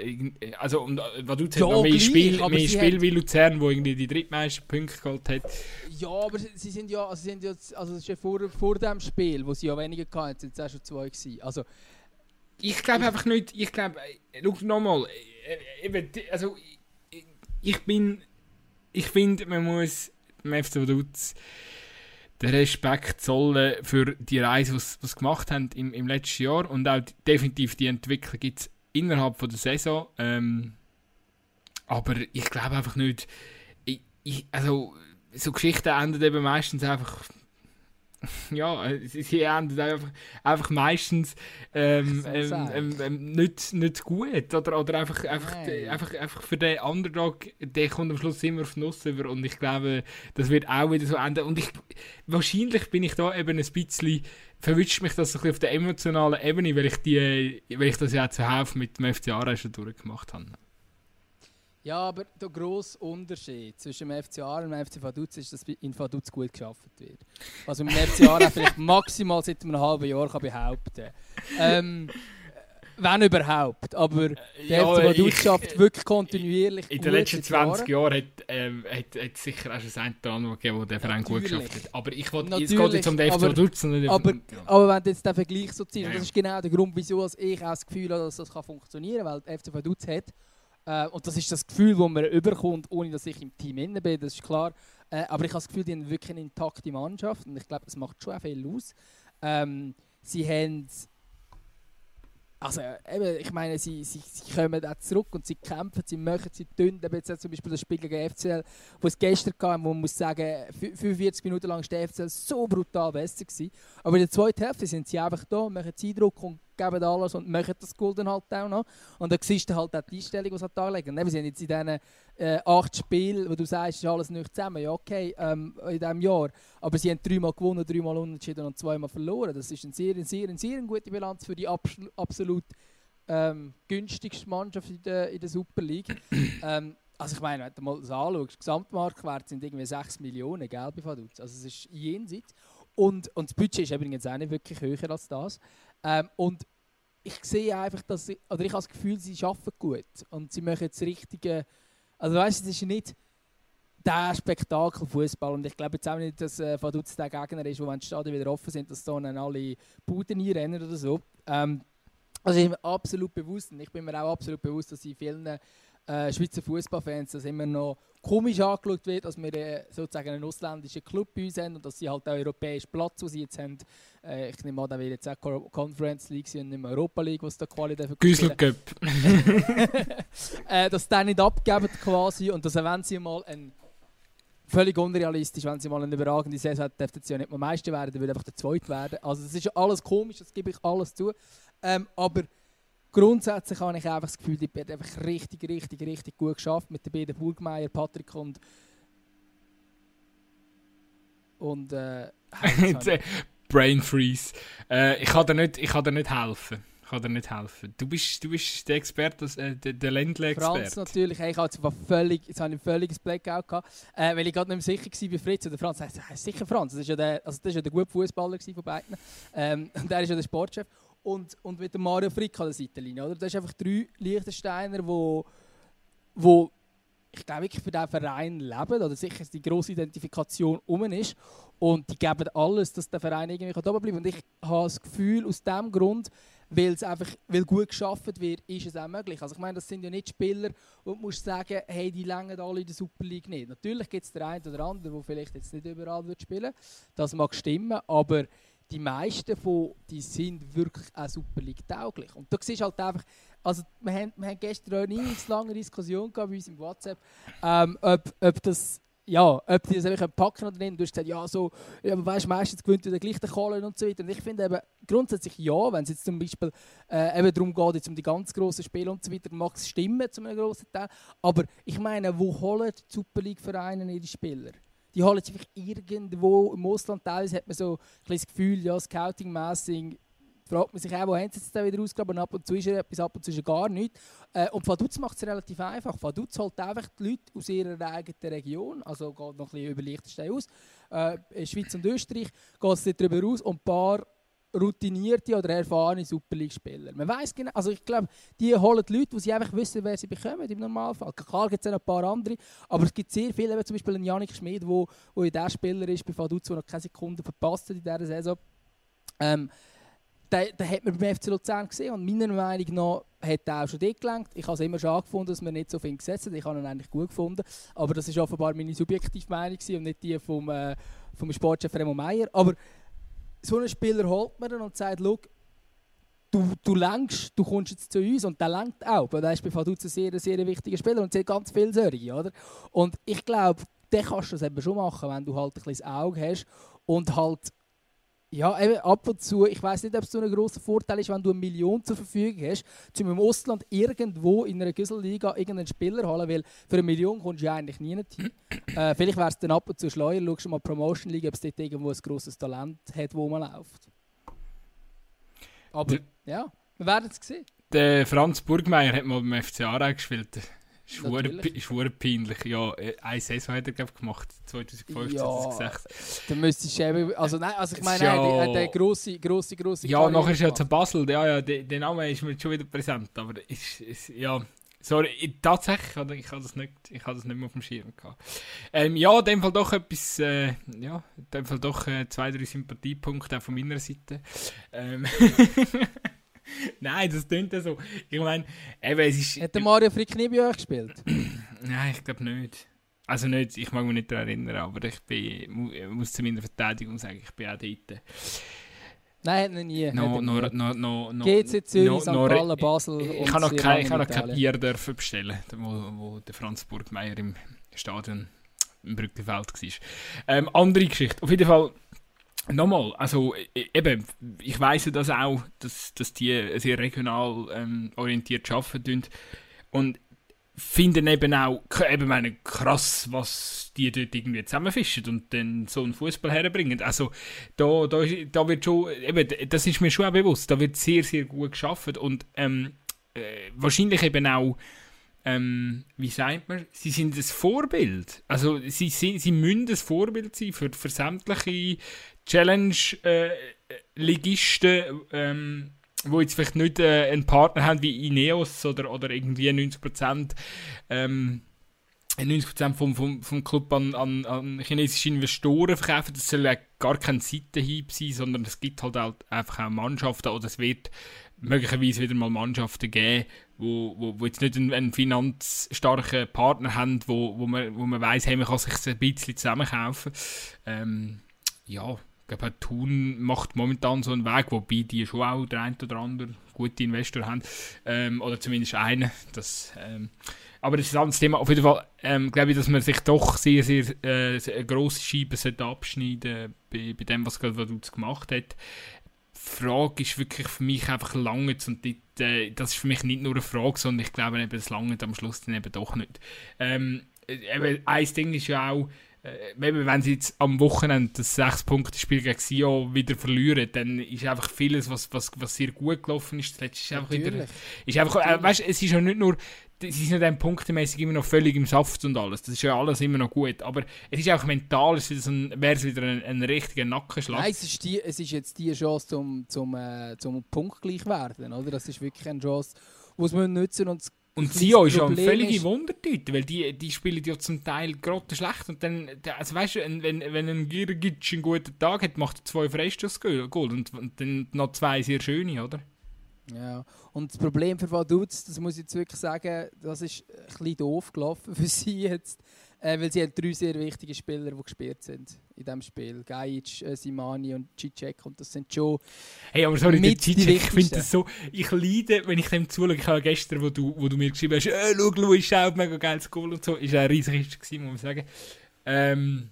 also und äh, Vaduz Ja, hat noch mehr gleich, Spiel, mehr Spiel hat- wie Luzern, wo irgendwie die drittmeisten Punkte geholt hat. Ja, aber sie, sind ja, also sie sind jetzt, also schon vor, vor dem Spiel, wo sie ja weniger hatten, sind es auch schon zwei gewesen. Also, Ich glaube einfach nicht, ich glaube, äh, schau nochmal, äh, also ich, ich bin, ich finde, man muss dem FC Vaduz den Respekt zollen für die Reise, die sie gemacht haben im, im letzten Jahr und auch definitiv die Entwicklung gibt es innerhalb von der Saison. Ähm, aber ich glaube einfach nicht, ich, ich, also so Geschichten enden eben meistens einfach ja, sie enden einfach, einfach meistens ähm, ähm, ähm, ähm, nicht, nicht gut. Oder, oder einfach, einfach, einfach, einfach für den Underdog, der kommt am Schluss immer auf Nuss über. Und ich glaube, das wird auch wieder so enden. Und ich, wahrscheinlich bin ich da eben ein bisschen, verwünscht mich das so ein bisschen auf der emotionalen Ebene, weil ich, die, weil ich das ja zuhauf mit dem FC Aarau schon durchgemacht habe. Ja, aber der grosse Unterschied zwischen dem FC Aarau und dem FC Vaduz ist, dass in Vaduz gut geschafft wird. Was man im FC Aarau vielleicht maximal seit einem halben Jahr kann behaupten kann. Ähm, wenn überhaupt. Aber der ja, FC Vaduz schafft wirklich kontinuierlich In den letzten 20 Jahren hat, ähm, hat, hat sicher auch schon ein Anteil gegeben, wo der Verein gut geschafft hat. Aber ich wollte, es geht jetzt um den FC Vaduz. Aber, aber, ja. aber wenn du jetzt den Vergleich so ziehst, ja, das ist genau der Grund, wieso ich auch das Gefühl habe, dass das kann funktionieren kann, weil der FC Vaduz hat äh, und das ist das Gefühl, das man überkommt, ohne dass ich im Team inne bin, das ist klar. Äh, aber ich habe das Gefühl, die haben wirklich eine intakte Mannschaft und ich glaube, das macht schon viel aus. Ähm, sie haben also eben, ich meine, sie, sie, sie kommen auch zurück und sie kämpfen, sie machen, sie tun. Jetzt zum Beispiel das Spiel gegen FCL, wo es gestern kam, wo man muss sagen, 45 Minuten lang war der FCL so brutal besser gewesen. Aber in der zweiten Hälfte sind sie einfach da, machen Eindruck und geben alles und machen das Golden halt auch noch. Und dann siehst du halt auch die Einstellung, die sie anlegen. Und sie haben jetzt in diesen äh, acht Spielen, wo du sagst, ist alles nicht zusammen, ja okay, ähm, in diesem Jahr. Aber sie haben dreimal gewonnen, dreimal unentschieden und zweimal verloren. Das ist eine sehr, sehr, sehr gute Bilanz für die absolut ähm, günstigste Mannschaft in der, in der Super League. ähm, also ich meine, wenn du mal das anschaust, Gesamtmarktwert sind irgendwie 6 Millionen, gell, bei Vaduz. Also es ist jenseits. Und, und das Budget ist übrigens auch nicht wirklich höher als das. Ähm, und ich sehe einfach, dass sie, oder ich habe das Gefühl, sie arbeiten gut und sie machen das Richtige. Also weißt es ist nicht der Spektakel-Fußball und ich glaube jetzt auch nicht, dass äh, Vaduz der Gegner ist, wo wenn die Stadien wieder offen sind, dass da dann alle Buden einrennen oder so. Ähm, also ich bin mir absolut bewusst und ich bin mir auch absolut bewusst, dass in vielen äh, Schweizer Fußballfans das immer noch komisch angeschaut wird, dass wir äh, sozusagen einen ausländischen Club bei uns haben und dass sie halt auch europäischen Platz, den sie jetzt haben. Äh, ich nehme an, da wird jetzt auch Conference League und nicht mehr Europa League, was da Quali dafür Güsel Cup. äh, dass die nicht abgeben quasi und dass wenn sie mal ein völlig unrealistisch, wenn sie mal eine überragende Saison hat, dürften sie ja nicht mehr Meister werden, würde einfach der Zweite werden. Also das ist alles komisch, das gebe ich alles zu. Ähm, aber grundsätzlich habe ich einfach das Gefühl, die wird einfach richtig, richtig, richtig gut geschafft mit den beiden Burgmeier, Patrick und und äh, Brain Freeze. Äh, ich kann dir nicht, ich kann dir nicht helfen. Ich kann dir nicht helfen. Du bist, du bist der Experte, äh, der, der Ländler-Experte. Franz natürlich. Hey, ich hatte völlig, jetzt habe ich ein völliges Blackout gehabt, äh, weil ich gerade nicht mehr sicher war bei Fritz. oder Franz heißt, sicher Franz. Das ist ja der, also das ist ja der gute Fußballer von beiden. Ähm, und der ist ja der Sportchef und, und mit dem Mario Frick an der Seitenlinie. Oder? Das sind einfach drei Liechtensteiner, wo, wo ich glaube wirklich für diesen Verein leben oder sicher die grosse Identifikation um ist und die geben alles, dass der Verein irgendwie oben bleiben Und ich habe das Gefühl, aus diesem Grund, weil es einfach weil gut geschafft wird, ist es auch möglich. Also ich meine, das sind ja nicht Spieler, wo du musst sagen, hey, die längen alle in der Super League nicht. Natürlich gibt es den einen oder anderen, der vielleicht jetzt nicht überall wird spielen Das mag stimmen, aber die meisten von die sind wirklich auch Super League tauglich. Und da siehst halt einfach, also wir haben, wir haben gestern eine lange Diskussion gehabt bei uns im WhatsApp, ähm, ob, ob das ja, ob die das einfach packen oder nicht. Du hast gesagt, ja, so, ja, aber weißt, meistens gewinnt der gleiche Kohlen und so weiter. Und ich finde eben grundsätzlich ja, wenn es jetzt zum Beispiel äh, eben darum geht, jetzt um die ganz grossen Spiele und so weiter, mag es stimmen zu einem grossen Teil. Aber ich meine, wo holen die Super League-Vereine ihre Spieler? Die holen sich irgendwo im Ausland. Teilweise hat man so ein das Gefühl, ja, Scouting-mässig fragt man sich auch, wo haben sie jetzt wieder ausgegraben? Ab und zu ist er etwas, ab und zu ist er gar nichts. Äh, und Vaduz macht es relativ einfach. Vaduz holt einfach die Leute aus ihrer eigenen Region, also geht noch ein bisschen über Liechtenstein aus, äh, Schweiz und Österreich, geht es darüber aus und ein paar routinierte oder erfahrene Super League-Spieler. Man weiß genau, also ich glaube, die holen Leute, die sie einfach wissen, wer sie bekommen im Normalfall. Klar gibt es auch ein paar andere, aber es gibt sehr viele, zum Beispiel einen Janik Schmid, wo, wo der Spieler ist bei Vaduz, der noch keine Sekunde verpasst hat in dieser Saison. Ähm, den, hat man beim FC Luzern gesehen und meiner Meinung nach hat er auch schon dort gelangt. Ich habe es immer schon gefunden, dass man nicht so viel gesetzt hat. Ich habe ihn eigentlich gut gefunden. Aber das war offenbar meine subjektive Meinung und nicht die vom, äh, vom Sportchef Remo Meier. Aber so einen Spieler holt man und sagt, du, du längst, du kommst jetzt zu uns und der lenkt auch. Weil der ist bei Vaduz ein sehr, sehr wichtiger Spieler und sehr ganz viele solche, oder? Und ich glaube, den kannst du das eben schon machen, wenn du halt ein bisschen Auge hast und halt ja, eben ab und zu, ich weiß nicht, ob es so ein großer Vorteil ist, wenn du eine Million zur Verfügung hast, zum im Ausland irgendwo in einer Güsselliga irgendeinen Spieler holen, weil für eine Million kommst du ja eigentlich nie hin. äh, vielleicht wäre es dann ab und zu schleuer, schaust du mal Promotion League, ob es dort irgendwo ein grosses Talent hat, wo man läuft. Aber, ja, wir werden es sehen. Der Franz Burgmeier hat mal beim FC Aarau gespielt. Schwur peinlich. Ja, äh, eine Saison hat er glaub, gemacht, 2005, ja, 2006. Dann müsstest du eben, also nein, also ich meine, ja, der, der grosse, grosse, grosse Ja, nachher ist er zu Basel, ja, ja, der, der Name ist mir schon wieder präsent, aber ist, ist ja, sorry, ich, tatsächlich, ich, ich habe das nicht, ich habe das nicht mehr auf dem Schirm gehabt. Ähm, ja, in dem Fall doch etwas, äh, ja, in dem Fall doch äh, zwei, drei Sympathiepunkte auch von meiner Seite. Ähm, Nein, das klingt ja so. Ich meine, eben, es ist... Hat der Mario Frick nie bei euch gespielt? Nein, ich glaube nicht. Also nicht, ich mag mich nicht daran erinnern, aber ich bin, muss zu meiner Verteidigung sagen, ich bin auch dort. Nein, noch nie. No, no, no, no, no, GC Zürich, no, St. Gallen, Basel Ich habe noch kein, ich noch kein Bier dürfen bestellen, wo, wo der Franz Burgmeier im Stadion im Brückenfeld war. Ähm, andere Geschichte. Auf jeden Fall Nochmal, also e, eben, ich weiss ja das auch, dass, dass die sehr regional ähm, orientiert arbeiten und finden eben auch eben meine, krass, was die dort irgendwie zusammenfischen und dann so einen Fußball herbringen. Also da, da, da wird schon, eben, das ist mir schon auch bewusst, da wird sehr, sehr gut geschafft und ähm, äh, wahrscheinlich eben auch ähm, wie sagt man, sie sind ein Vorbild. Also sie, sie, sie müssen ein Vorbild sein für, für sämtliche Challenge-Ligisten, äh, ähm, wo jetzt vielleicht nicht äh, einen Partner haben wie Ineos oder, oder irgendwie 90%, ähm, 90% vom, vom, vom Club an, an, an chinesische Investoren verkaufen. Das soll ja gar kein Seitenhieb sein, sondern es gibt halt, halt einfach auch Mannschaften oder es wird möglicherweise wieder mal Mannschaften geben, wo, wo, wo jetzt nicht einen, einen finanzstarken Partner haben, wo, wo man, wo man weiss, hey, man kann sich ein bisschen zusammenkaufen. Ähm, ja, glaube, Thun macht momentan so einen Weg, wobei die schon auch der ein oder andere gute Investor haben. Ähm, oder zumindest einen. Das, ähm, aber das ist ein anderes Thema. Auf jeden Fall ähm, glaube ich, dass man sich doch sehr, sehr äh, grosse Scheibe abschneiden bei, bei dem, was Vaduz gemacht hat. Die Frage ist wirklich für mich einfach lange und die, äh, das ist für mich nicht nur eine Frage, sondern ich glaube das lange am Schluss dann eben doch nicht. Ähm, eben, ein Ding ist ja auch, äh, wenn sie jetzt am Wochenende das 6-Punkte-Spiel gegen Sion wieder verlieren, dann ist einfach vieles, was, was, was sehr gut gelaufen ist, das ist einfach wieder, ist einfach, äh, weißt, es ist ja nicht nur, sie sind dann punktemäßig immer noch völlig im Saft und alles, das ist ja alles immer noch gut, aber es ist auch mental, es ist wäre es wieder ein, ein richtiger Nackenschlag. Nein, es ist, die, es ist jetzt die Chance zum, zum, äh, zum Punktgleich werden, oder? Das ist wirklich eine Chance, die wir nutzen und und Sion ist ja völlige Wundertüte, weil die, die spielen ja zum Teil gerade schlecht. Und dann, also weißt du, wenn, wenn ein Girgic einen guten Tag hat, macht er zwei Freistoß-Goal und, und dann noch zwei sehr schöne, oder? Ja, und das Problem für Vaduz, das muss ich jetzt wirklich sagen, das ist ein bisschen doof gelaufen für sie jetzt. Äh, weil sie haben drei sehr wichtige Spieler, die gespielt sind in diesem Spiel. Gajic, äh, Simani und Cicek. Und das sind schon. Hey, aber sorry, mit Cicek, ich finde das so. Ich leide, wenn ich dem zuschaue. Ich habe gestern, wo du, wo du mir geschrieben hast, äh, schau, Luis schaut, mega geiles Goal und so. Ist ein riesig gewesen, muss man sagen. Ähm,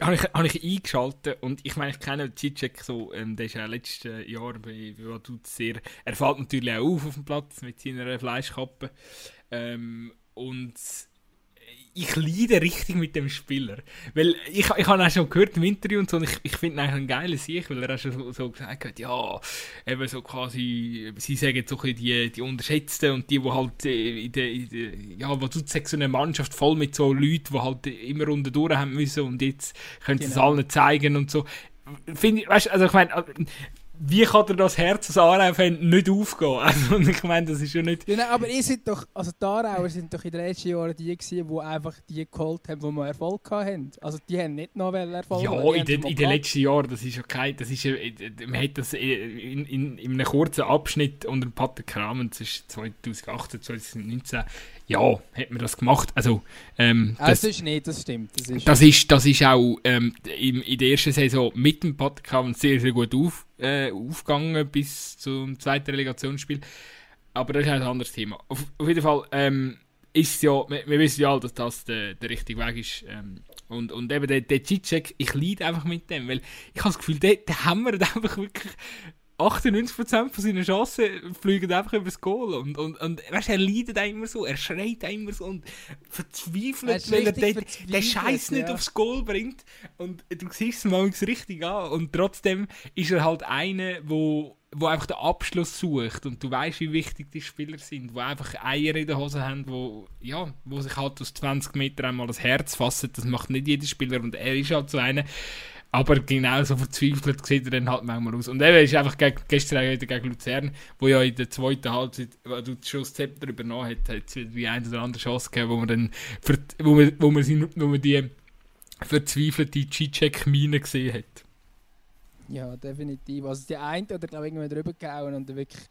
habe ich, hab ich eingeschaltet und ich meine, ich kenne Cicek so, ähm, der ist ja letztes Jahr bei, bei sehr, er fällt natürlich auch auf auf dem Platz mit seiner Fleischkappe ähm, und ich leide richtig mit dem Spieler. Weil ich, ich habe auch schon gehört im Interview und so, und ich, ich finde ihn eigentlich ein geiler Sieg, weil er auch schon so, so gesagt hat, ja, eben so quasi, sie sagen so die, die Unterschätzten und die, die halt äh, in der, in der ja, wo du sagst, so eine Mannschaft voll mit so Leuten, die halt immer durch haben müssen und jetzt können sie genau. es allen zeigen und so. Finde ich, weißt also ich meine, wie kann dir das Herz als Aarau-Fan nicht aufgehen? Also, ich meine, das ist ja nicht... Ja, nein, aber ihr seid doch, also die Aarauer sind doch in den letzten Jahren die gewesen, die einfach die geholt haben, die wir Erfolg hatten. Also die haben nicht noch Erfolg Ja, in den, in den letzten Jahren, das ist ja kein... Das ist ja, man hat das in, in, in einem kurzen Abschnitt unter Pater Kramen, ist 2018, 2019, ja, hat man das gemacht. Also, ähm, Ah, das, das, ist nicht, das stimmt. Das ist, das ist, das ist auch ähm, in, in der ersten Saison mit dem Kramen sehr, sehr gut auf, äh, aufgegangen bis zum zweiten Relegationsspiel. Aber das ist ein anderes Thema. Auf, auf jeden Fall ähm, ist ja, wir, wir wissen ja alle, dass das der, der richtige Weg ist. Ähm, und, und eben der, der Cicek, ich leide einfach mit dem, weil ich habe das Gefühl, der, der hämmert einfach wirklich 98% von seinen Chancen fliegen einfach über das Goal. Und, und, und weißt, er leidet immer so, er schreit immer so und Er verzweifelt, weil er den, den Scheiß nicht ja. aufs Goal bringt. Und du siehst es manchmal richtig an. Und trotzdem ist er halt einer, wo wo einfach den Abschluss sucht und du weißt, wie wichtig die Spieler sind, wo einfach Eier in der Hose haben, wo, ja, wo sich halt aus 20 Metern einmal das Herz fassen, das macht nicht jeder Spieler und er ist halt so einer, aber genauso verzweifelt sieht er dann halt manchmal aus. Und er ist einfach gestern wieder gegen Luzern, wo ja in der zweiten Halbzeit, wo du das Zepter übernommen hat, hat es die eine oder andere Chance gegeben, wo man dann, wo man, wo man, sie- wo man die verzweifelte Cicek-Mine gesehen hat. Ja, definitiv. Also die eine oder glaube ich irgendwann drüber gehauen und dann wirklich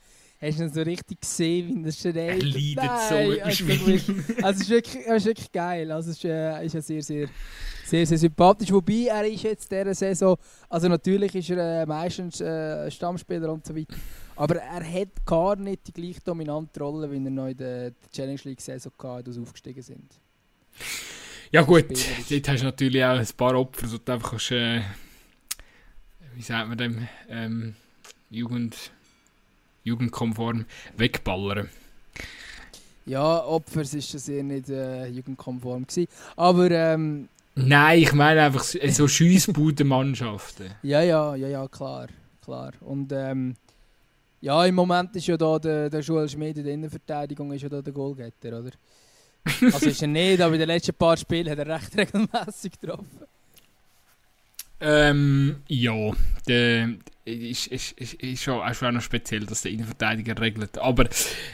hast du ihn so richtig gesehen, wie er schreit. Er leidet so Nein, dem also, wirklich- also es ist wirklich, es ist wirklich geil. Also es ist, äh, ist ja sehr, sehr, sehr, sehr sympathisch. Wobei er ist jetzt dieser Saison, also natürlich ist er äh, meistens äh, Stammspieler und so weiter, aber er hat gar nicht die gleiche dominante Rolle, wie er noch in der, Challenge League Saison hatte, als aufgestiegen sind. Ja gut, dort hast du natürlich auch ein paar Opfer, so du einfach kannst, äh, wie sagt man dem, ähm, Jugend, jugendkonform wegballern. Ja, Opfers ist das eher nicht äh, jugendkonform gewesen. Aber ähm, Nein, ich meine einfach so, Schiessbudenmannschaften. Ja, ja, ja, ja, klar, klar. Und ähm, ja, im Moment ist ja da der, der Joel Schmid in der Innenverteidigung ist ja da der Goalgetter, oder? Also ist er nicht, aber in den letzten paar Spielen hat er recht regelmäßig getroffen. Ähm, ja, der ist, ist, ist, ist, schon, auch noch speziell, dass der Innenverteidiger regelt. Aber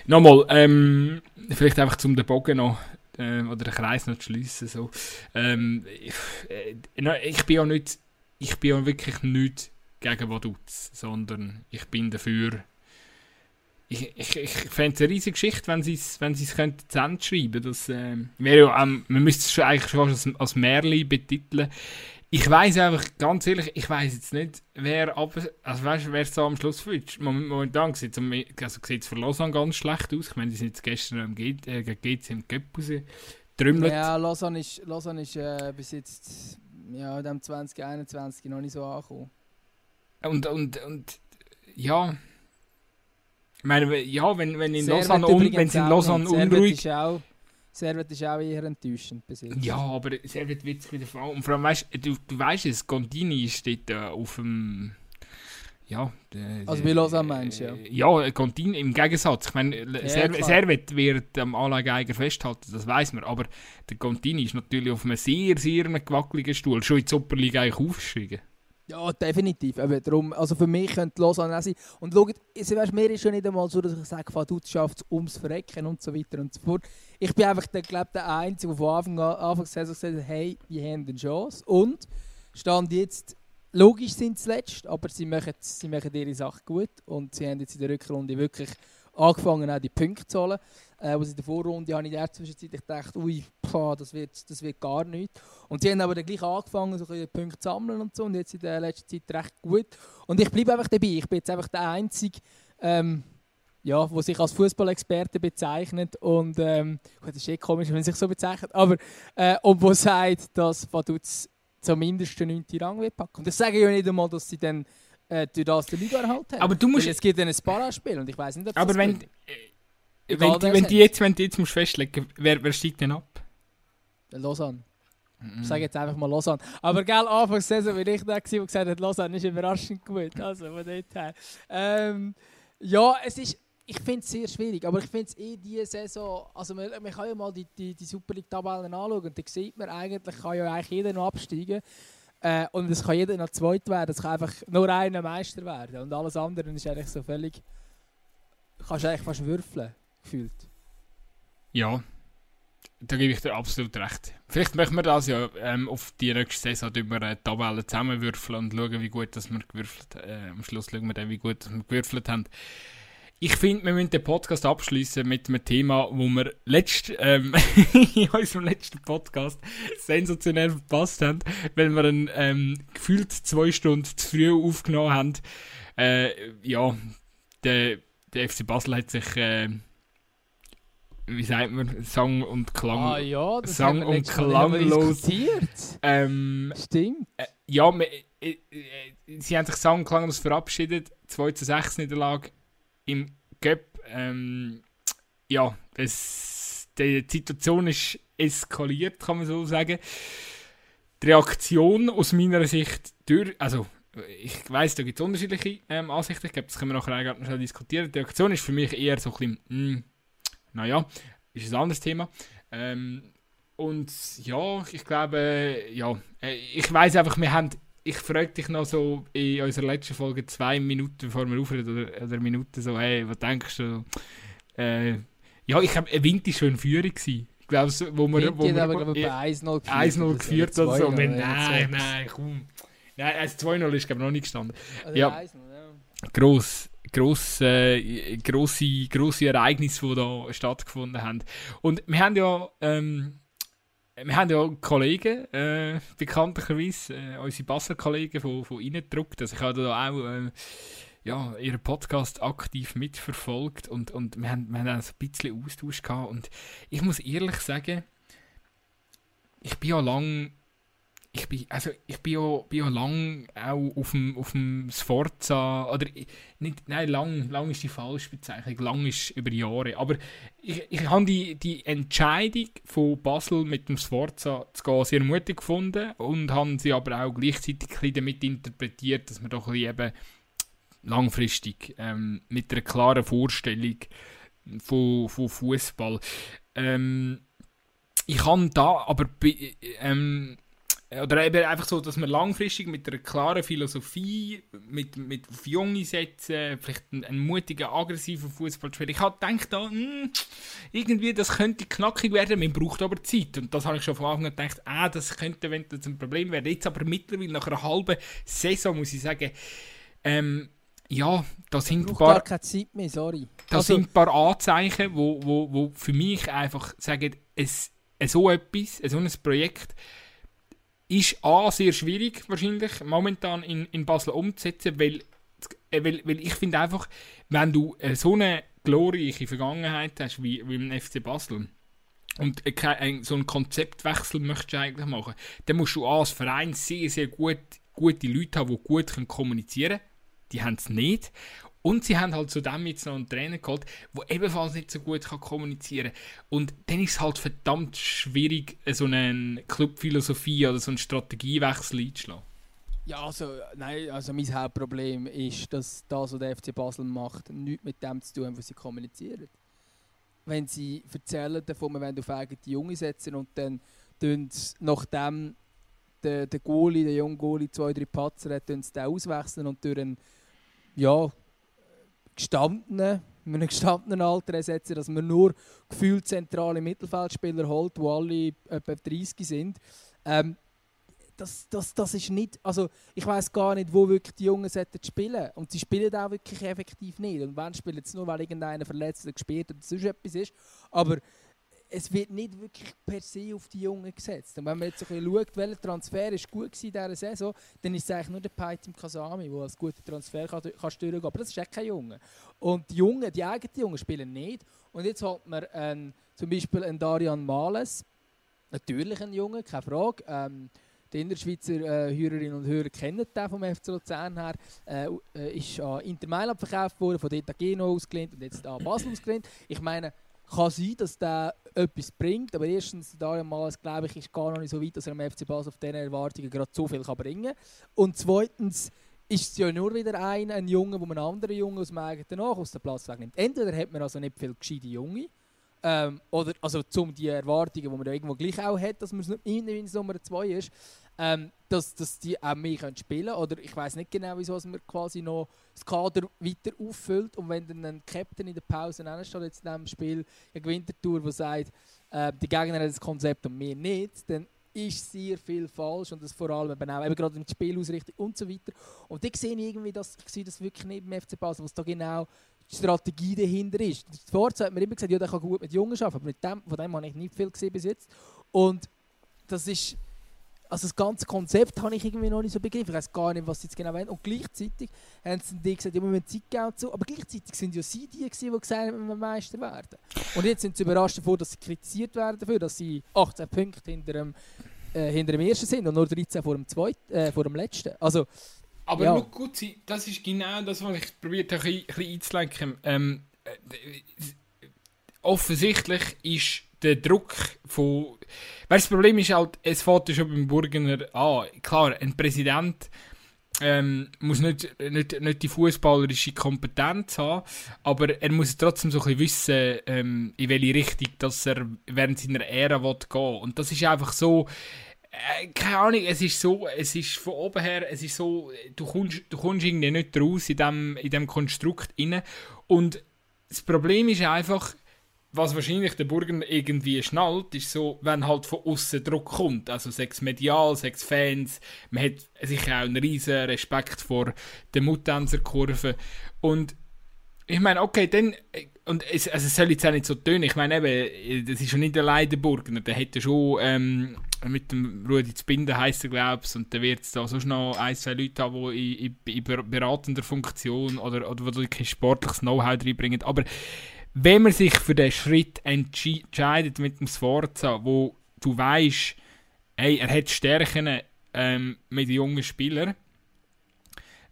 nochmal, ähm, vielleicht einfach zum den Bogen noch, äh, oder den Kreis noch zu schliessen. So. Ähm, ich, äh, ich bin ja nicht, ich bin ja wirklich nicht gegen Vaduz, sondern ich bin dafür. Ich, ich, ich fände es eine riesige Geschichte, wenn sie es wenn sie's könnten zu Ende schreiben Das ähm, wäre ja, ähm, man müsste es eigentlich schon als, als Märli betiteln. Ich weiß einfach, ganz ehrlich, ich weiß jetzt nicht, wer ab, also weißt, wer es so am Schluss fühlt. Mom- Momentan sieht es also sieht's für Lausanne ganz schlecht aus. Ich meine, die sind jetzt gestern äh, gegen GC im Cup rausgetrümmelt. Ja, Lausanne ist, Lausanne ist äh, bis jetzt ja, in dem 2021 noch nicht so angekommen. Und, und, und, ja. Ich meine, ja, wenn, wenn in Lausanne, un, wenn in Lausanne unruhig Ist auch, Servet ist auch eher enttäuschend bis jetzt. Ja, aber Servet wird sich wieder fallen. Und vor allem, weißt du, du weißt es, Contini steht äh, auf dem. Ja. Der, Also bei Lausanne meinst ja? Ja, Contini im Gegensatz. Ich meine, Ja, Servet. Servet wird am Anleihgeiger festhalten, das weiß man. Aber der Contini ist natürlich auf einem sehr, sehr gewackeligen Stuhl. Schon in die eigentlich aufgestiegen. Ja, definitiv. Eben darum, also für mich könnte Lausanne auch sein. Und schaut, weisst, mir ist schon nicht einmal so, dass ich sage, Vaduz schafft es ums Verrecken und so weiter und so fort. Ich bin einfach der, glaub, der Einzige, der von Anfang an Anfang gesagt hat, hey, wir haben eine Chance. Und stand jetzt, logisch sind sie letzt, aber sie machen, sie machen ihre Sache gut. Und sie haben jetzt in der Rückrunde wirklich angefangen, auch die Punkte zu holen. Äh, was in der Vorrunde habe ich in der Zwischenzeit gedacht, ui, pah, das, wird, das wird gar nichts. Und sie haben aber dann gleich angefangen, so ein Punkte zu sammeln und so. Und jetzt in der letzten Zeit recht gut. Und ich bleibe einfach dabei. Ich bin jetzt einfach der Einzige, ähm, ja, der sich als Fußballexperte bezeichnet. Und ähm, gut, das ist eh komisch, wenn man sich so bezeichnet. Aber äh, und wo sagt, dass Vaduz zumindest den 9. Rang wird packen. Und das sage ich ja nicht einmal, dass sie dann äh, durch das den Liga erhalten haben. Aber du musst. Weil es gibt dann ein Paraspiel und ich weiß nicht, ob aber das wenn, bringt. äh, wenn, die, wenn, die jetzt, wenn die jetzt musst festlegen wer, wer steigt denn ab? Lausanne. Mhm. Ich sage jetzt einfach mal Lausanne. Aber gell, Anfang der Saison war ich der, der gesagt hat, Lausanne ist überraschend gut. Also von dort her. Ähm, ja, es ist, ich finde es sehr schwierig, aber ich finde es eh diese Saison, also man, man kann ja mal die, die, die Super League-Tabellen anschauen und da sieht man eigentlich, kann ja eigentlich jeder noch absteigen. Äh, und es kann jeder noch zweit werden, es kann einfach nur einer Meister werden. Und alles andere ist eigentlich so völlig. Kannst du eigentlich fast würfeln, gefühlt. Ja, da gebe ich dir absolut recht. Vielleicht machen wir das ja ähm, auf die nächste Saison über eine Tabelle zusammenwürfeln und schauen, wie gut dass wir gewürfelt äh, Am Schluss schauen wir dann, wie gut dass wir gewürfelt haben. Ich finde, wir müssen den Podcast abschließen mit einem Thema, wo wir letzt, ähm, in unserem letzten Podcast sensationell verpasst haben, weil wir einen ähm, gefühlt zwei Stunden zu früh aufgenommen haben. Äh, ja, der, der FC Basel hat sich, äh, wie sagt man, Sang und Klang, Ah ja, das Sang wir und wir klanglos. ähm, Stimmt. äh, ja, me- äh, äh, sie haben sich sang- und klanglos verabschiedet. 2 zu 6 Niederlage im Cup. Ähm, ja, es, die Situation ist eskaliert, kann man so sagen. Die Reaktion aus meiner Sicht durch, also ich weiß, da gibt es unterschiedliche ähm, Ansichten, ich glaube, das können wir nachher noch diskutieren. Die Reaktion ist für mich eher so ein bisschen, mm, naja, ist ein anderes Thema. Ähm, und ja, ich glaube, ja, äh, ich weiß einfach, wir haben, ich frage dich noch so in unserer letzten Folge zwei Minuten, bevor wir aufhören, oder, oder eine Minute so, hey, was denkst du? Äh, ja, ich glaube, ein Wind war schon Führung. Gewesen. Ich glaube, wo wir, wo Vinti hat wir, aber, ja, bei 1-0 geführt. 1-0 oder geführt oder so. 2-0, Nein, nein, nein, komm. Nein, also 2-0 ist, glaube ich, noch nicht gestanden. Oder Ja. 1-0, ja. gross, gross, äh, grosse, grosse Ereignisse, die da stattgefunden haben. Und wir haben ja, ähm, wir haben ja Kollegen, äh, bekanntlicherweise, äh, unsere Basler-Kollegen von, von ihnen gedruckt. Also ich habe da auch äh, ja, ihren Podcast aktiv mitverfolgt und, und wir haben, wir haben auch so ein bisschen Austausch gehabt. Und ich muss ehrlich sagen, ich bin ja lang ich bin, also ich bin ja, bin ja lang auch auf dem, auf dem Sforza, oder nicht, nein, lang, lang ist die falsche Bezeichnung, lang ist über Jahre, aber ich, ich habe die, die Entscheidung von Basel mit dem Sforza zu gehen sehr mutig gefunden und habe sie aber auch gleichzeitig damit interpretiert, dass man doch eben langfristig ähm, mit einer klaren Vorstellung von, von Fußball. Ähm, ich kann da aber ähm, oder eben einfach so, dass man langfristig mit einer klaren Philosophie, mit, mit auf Junge setzen, vielleicht einen, einen mutigen, aggressiven Fußball spielen. Ich habe gedacht, da, hm, irgendwie, das könnte knackig werden, man braucht aber Zeit. Und das habe ich schon von Anfang an gedacht, ah, das könnte eventuell ein Problem werden. Jetzt aber mittlerweile, nach einer halben Saison, muss ich sagen, ähm, ja, da sind ein paar gar keine Zeit mehr, sorry. da Also- sind ein paar Anzeichen, wo, wo, wo für mich einfach sagen, es, so etwas, so ein Projekt ist A, sehr schwierig wahrscheinlich momentan in, in Basel umzusetzen, weil, äh, weil, weil ich finde einfach, wenn du äh, so eine glorreiche Vergangenheit hast wie, wie im FC Basel und äh, so einen Konzeptwechsel möchtest du eigentlich machen, dann musst du als Verein sehr, sehr gut, gute Leute haben, die gut kommunizieren können. Die haben es nicht. Und sie haben halt zudem jetzt noch einen Trainer geholt, der ebenfalls nicht so gut kann kommunizieren kann. Und dann ist es halt verdammt schwierig, so eine Clubphilosophie oder so einen Strategiewechsel einzuschlagen. Ja, also, nein, also mein Hauptproblem ist, dass das, was der FC Basel macht, nichts mit dem zu tun hat, was sie kommunizieren. Wenn sie erzählen davon, wir wollen auf eigene Junge setzen und dann tun sie, nachdem der, der Goalie, der junge Goalie zwei, drei Patzer hat, tun sie den auswechseln und durch einen, ja, gestandenen, in einem gestandenen Alter ersetzen, dass man nur gefühlt zentrale Mittelfeldspieler holt, die alle etwa 30 sind. Ähm, das, das, das ist nicht, also ich weiß gar nicht, wo wirklich die Jungen sollten spielen. Und sie spielen auch wirklich effektiv nicht. Und wenn spielen sie nur, weil irgendeiner verletzt oder gespielt oder sonst etwas ist, aber es wird nicht wirklich per se auf die Jungen gesetzt. Und wenn man jetzt so ein bisschen schaut, welcher Transfer ist gut war in dieser Saison, dann ist es eigentlich nur der Peitim Kasami, der als guter Transfer kann, kann durchgehen Aber das ist echt kein Junge. Und die Jungen, die eigenen Jungen spielen nicht. Und jetzt hat man einen, zum Beispiel einen Darian Males, natürlich ein Junge, keine Frage. Ähm, die Innerschweizer äh, Hörerinnen und Hörer kennen den vom FC Luzern her. Äh, äh, ist an Inter Mailand verkauft worden, von dort an Geno ausgelehnt und jetzt an Basel ausgelehnt. Ich meine, kann sein, dass der etwas bringt, aber erstens, Darian Males, glaube ich, ist gar noch nicht so weit, dass er am FC Basel auf diesen Erwartungen gerade so viel bringen kann. Und zweitens ist es ja nur wieder ein, ein Junge, man einen anderen Jungen aus dem eigenen Nachwuchs den Platz wegnimmt. Entweder hat man also nicht viel gescheite Junge, ähm, oder also zum die Erwartungen, die man da irgendwo gleich auch hat, dass man nicht Nummer 2 ist. Ähm, dass, dass die auch mehr können spielen können. Oder ich weiß nicht genau, wieso man quasi noch das Kader weiter auffüllt. Und wenn dann ein Captain in der Pause steht, jetzt in diesem Spiel, eine Wintertour, der sagt, äh, die Gegner haben das Konzept und wir nicht, dann ist sehr viel falsch und das vor allem eben auch eben gerade der Spielausrichtung und so weiter. Und da sehe ich irgendwie, dass, ich sehe das wirklich nicht im FC Basel, was da genau die Strategie dahinter ist. Vorher hat man immer gesagt, ja, der kann gut mit Jungen arbeiten, aber mit dem, von dem habe ich nicht viel gesehen bis jetzt. Und das ist also das ganze Konzept habe ich irgendwie noch nicht so begriffen. Ich weiß gar nicht, was sie jetzt genau wollen. Und gleichzeitig haben sie die gesagt, ja, wir müssen Zeit geben zu. Aber gleichzeitig sind ja sie die, gewesen, die gesagt haben, wir Meister werden. Und jetzt sind sie überrascht davor, dass sie kritisiert werden dafür, dass sie 18 Punkte hinter dem, äh, hinter dem ersten sind und nur 13 vor dem, zweiten, äh, vor dem letzten. Also, aber ja. gut, das ist genau das, was ich probiert habe, ein bisschen einzulenken. Ähm, äh, offensichtlich ist der Druck von. Weißt, das Problem ist halt, es fährt schon beim Burgener an. Klar, ein Präsident ähm, muss nicht, nicht, nicht die fußballerische Kompetenz haben, aber er muss trotzdem so ein bisschen wissen, ähm, in welche Richtung dass er während seiner Ära will gehen Und das ist einfach so. Äh, keine Ahnung, es ist so, es ist von oben her, es ist so, du kommst, du kommst irgendwie nicht raus in dem, in dem Konstrukt inne. Und das Problem ist einfach, was wahrscheinlich der Burger irgendwie schnallt, ist so, wenn halt von außen Druck kommt. Also sechs medial, sechs Fans. Man hat sicher auch einen riesen Respekt vor der Mutanzer Kurve. Und ich meine, okay, dann. Und es, also es soll jetzt auch nicht so tönen. Ich meine, eben, das ist schon nicht allein der Burgner. Der hätte schon ähm, mit dem Rudi Zbinden heisst er, glaube ich, und dann wird es da sonst noch ein, zwei Leute haben, die in, in, in beratender Funktion oder, oder die kein sportliches Know-how reinbringen. Aber wenn man sich für den Schritt entscheidet mit dem Sforza, wo du weißt, hey, er hat Stärken ähm, mit jungen Spielern,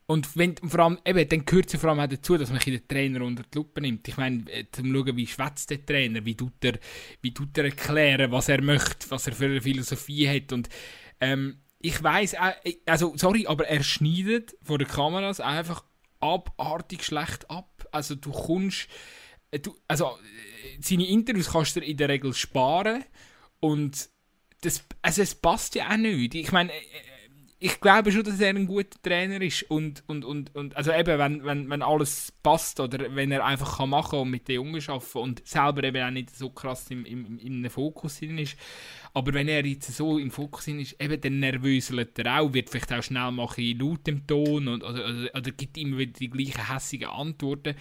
und wenn, vor allem, eben, dann gehört es vor allem auch dazu, dass man den Trainer unter die Lupe nimmt. Ich meine, äh, zum schauen, wie schwätzt der Trainer, wie tut er, wie tut er erklären, was er möchte, was er für eine Philosophie hat. Und ähm, ich weiß, äh, also sorry, aber er schneidet vor den Kameras einfach abartig schlecht ab. Also du kommst du, also äh, seine Interviews kannst du in der Regel sparen und das, also es passt ja auch nicht. Ich meine, äh, ich glaube schon, dass er ein guter Trainer ist und, und, und, und also eben, wenn, wenn, wenn alles passt oder wenn er einfach kann machen und mit den Jungen arbeiten und selber eben auch nicht so krass im, im, im Fokus ist, aber wenn er jetzt so im Fokus ist, eben dann nervöselt er auch, wird vielleicht auch schnell machen laut im Ton und, oder, oder, oder gibt immer wieder die gleichen hässigen Antworten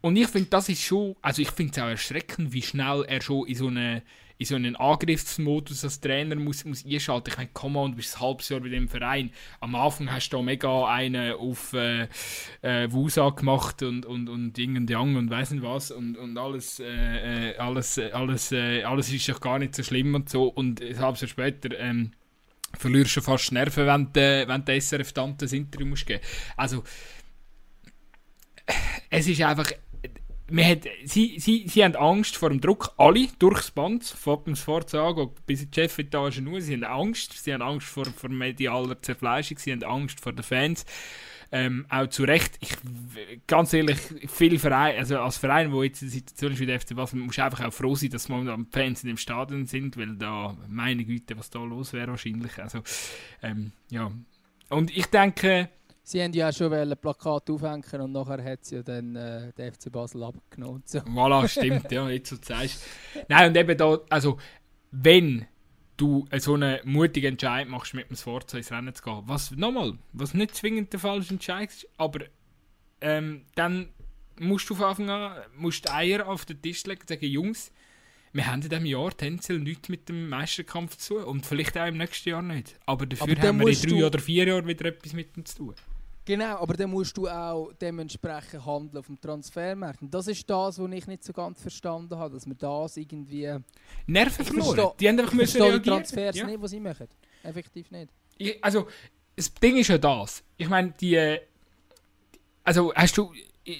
und ich finde, das ist schon, also ich finde es auch erschreckend, wie schnell er schon in so eine in so einen Angriffsmodus als Trainer muss, muss einschalten. Ich meine, komm on, du bist ein halbes Jahr bei dem Verein. Am Anfang hast du da mega einen auf äh, äh, Wusa gemacht und, und, und Ding und Yang und weiss nicht was und, und alles, äh, äh alles, äh, alles, äh, alles ist doch gar nicht so schlimm und so. Und ein halbes Jahr später ähm, verlierst du fast Nerven, wenn du, wenn SRF-Tante ein Interview musst geben. Also, es ist einfach man hat, sie, sie, sie haben Angst vor dem Druck, alle durchs Band, von dem Vorzagen bis in die Chefetage nur. Sie haben Angst, sie haben Angst vor, vor medialer Zerfleischung, sie haben Angst vor den Fans. Ähm, auch zu Recht, ich, ganz ehrlich, viele Vereine, also als Verein, wo jetzt die Situation ist wie der FC Basel, muss einfach auch froh sein, dass momentan Fans in dem Stadion sind, weil da, meine Güte, was da los wäre wahrscheinlich. Also, ähm, ja. Und ich denke, Sie haben ja schon ein Plakat aufhängen und nachher hat sie ja dann äh, den FC Basel abgenommen. So. Voilà, stimmt, ja, jetzt so sagst. Nein, und eben da, also, wenn du so einen mutigen Entscheid machst, mit dem Sforza ins Rennen zu gehen, was, nochmal, was nicht zwingend der falsche Entscheid ist, aber ähm, dann musst du von Anfang an musst Eier auf den Tisch legen und sagen, Jungs, wir haben in diesem Jahr tendenziell nichts mit dem Meisterkampf zu tun und vielleicht auch im nächsten Jahr nicht. Aber dafür aber haben wir in drei oder vier Jahren wieder etwas mit dem zu tun. Genau, aber dann musst du auch dementsprechend handeln auf dem Transfermarkt. Und das ist das, was ich nicht so ganz verstanden habe, dass man das irgendwie... Nerven verloren? Die haben einfach müssen reagieren. die Transfers ja. nicht, was sie machen. Effektiv nicht. Ich, also, das Ding ist ja das. Ich meine, die... Also, hast du...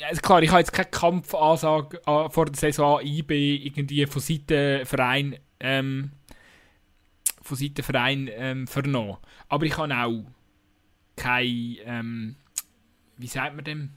Also klar, ich habe jetzt keine Kampfansage vor der Saison IB irgendwie von Seiten Verein ähm, von Seiten Verein ähm, vernommen. Aber ich habe auch keine, ähm, wie sagt man dem?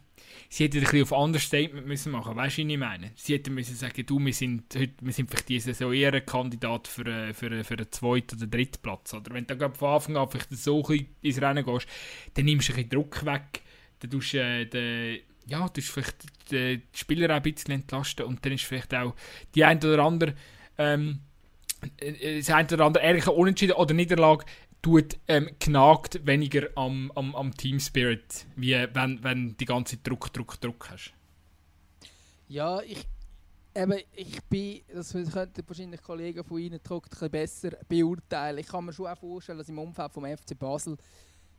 Sie hätten ein bisschen auf Understatement müssen machen, weißt du, was ich meine? Sie hätten müssen sagen, du, wir sind heute, wir sind vielleicht diese Saison eher ein Kandidat für, äh, für, für einen zweiten oder dritten Platz. Oder wenn du von Anfang an vielleicht so ein ins Rennen gehst, dann nimmst du ein bisschen Druck weg, dann tust du äh, den, ja, du vielleicht die Spieler auch ein bisschen entlasten und dann ist vielleicht auch die ein oder andere ähm, äh, das ein oder andere ehrliche Unentschieden oder Niederlage tut ähm, genagt weniger am, am, am Team Spirit, wie wenn, wenn die ganze Druck, Druck, Druck hast. Ja, ich, eben, ich bin, das könnten wahrscheinlich Kollegen von Ihnen besser beurteilen. Ich kann mir schon auch vorstellen, dass im Umfeld vom FC Basel,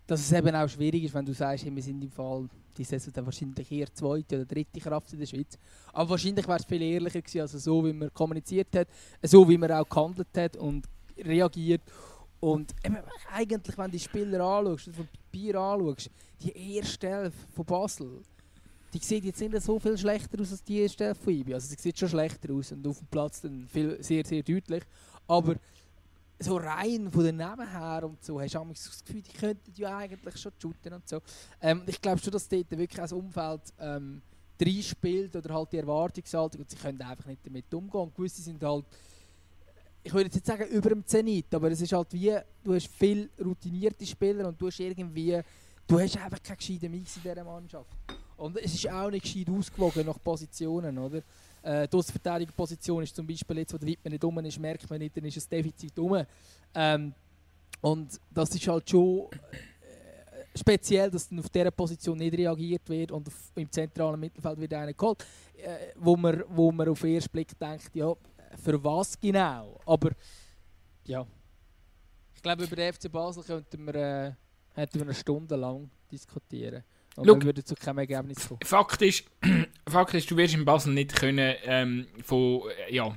dass es eben auch schwierig ist, wenn du sagst, wir sind im Fall die Saison dann wahrscheinlich eher zweite oder dritte Kraft in der Schweiz. Aber wahrscheinlich wäre es viel ehrlicher gewesen, also so wie man kommuniziert hat, so wie man auch gehandelt hat und reagiert. Und eben, eigentlich, wenn du die Spieler anschaust, von Bier anschaust, die erste Elf von Basel, die sieht jetzt nicht so viel schlechter aus als die erste Elf von IBI. Also sie sieht schon schlechter aus und auf dem Platz dann viel, sehr, sehr deutlich. Aber so rein von den Namen her und so, hast du das Gefühl, die könnten ja eigentlich schon shooten und so. Ähm, ich glaube schon, dass dort wirklich das Umfeld ähm, spielt oder halt die Erwartungshaltung und sie können einfach nicht damit umgehen. Und gewisse sind halt ich würde jetzt nicht sagen über dem Zenit, aber es ist halt wie, du hast viel routinierte Spieler und du hast irgendwie, du hast einfach keinen gescheiten Mix in dieser Mannschaft. Und es ist auch nicht gescheit ausgewogen nach Positionen, oder? Äh, die Außenverteidigerposition ist zum Beispiel jetzt, wo der Wittmann nicht um ist, merkt man nicht, dann ist ein Defizit um. Ähm, und das ist halt schon äh, speziell, dass dann auf dieser Position nicht reagiert wird und auf, im zentralen Mittelfeld wird einer geholt, äh, wo, man, wo man auf den ersten Blick denkt, ja, für was genau. Aber ja, ich glaube, über den FC Basel könnten wir, äh, hätten wir eine Stunde lang diskutieren. Und Look, wir würden zu keinem Ergebnis kommen. Fakt ist, Fakt ist, du wirst in Basel nicht können ähm, von, äh, ja,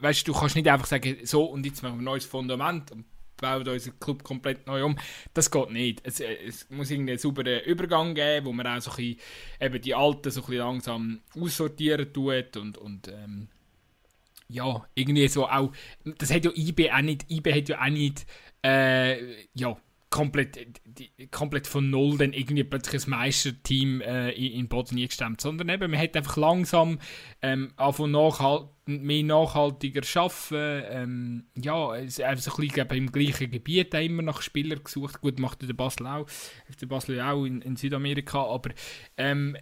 weißt du, du kannst nicht einfach sagen, so und jetzt machen wir ein neues Fundament und bauen unseren Club komplett neu um. Das geht nicht. Es, äh, es muss irgendwie einen sauberen Übergang geben, wo man auch so ein bisschen, eben die Alten so ein bisschen langsam aussortieren tut und, und ähm, ja, irgendwie so auch, das hat ja auch nicht, IB hat ja auch nicht, äh, ja, komplett, komplett von null dann irgendwie plötzlich ein Meisterteam äh, in, Boden gestemmt, sondern eben, man hat einfach langsam ähm, nachhalt, mehr nachhaltiger arbeiten, ähm, ja, so ein bisschen im gleichen Gebiet immer nach Spielern gesucht, gut, macht der Basel auch, der Basel auch in, in Südamerika, aber ähm,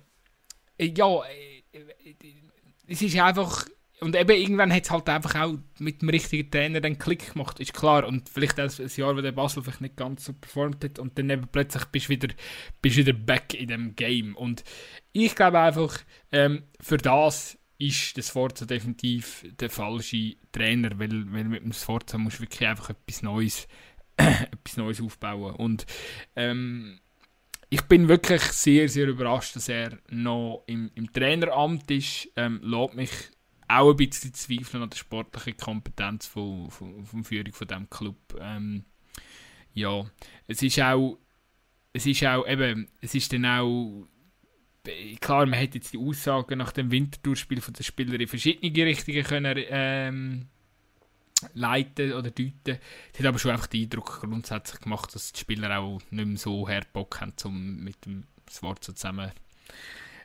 ja, äh, äh, es ist einfach und eben irgendwann hat es halt einfach auch mit dem richtigen Trainer den Klick gemacht, ist klar. Und vielleicht auch ein Jahr, wo der Basel vielleicht nicht ganz so performt hat und dann eben plötzlich bist du wieder, bist wieder back in dem Game. Und ich glaube einfach, ähm, für das ist das Sforza definitiv der falsche Trainer, weil, weil mit dem Sforza musst du wirklich einfach etwas Neues, etwas Neues aufbauen. Und ähm, ich bin wirklich sehr, sehr überrascht, dass er noch im, im Traineramt ist. Ähm, mich auch ein bisschen zweifeln an der sportlichen Kompetenz von, von, von Führung von diesem Club. Ähm, ja, es ist auch, es ist auch eben, es ist dann auch, klar, man hätte jetzt die Aussagen nach dem Wintertourspiel von den Spielern in verschiedene Richtungen können ähm, leiten oder deuten. Es hat aber schon einfach den Eindruck grundsätzlich gemacht, dass die Spieler auch nicht mehr so Bock haben, um mit dem so zusammen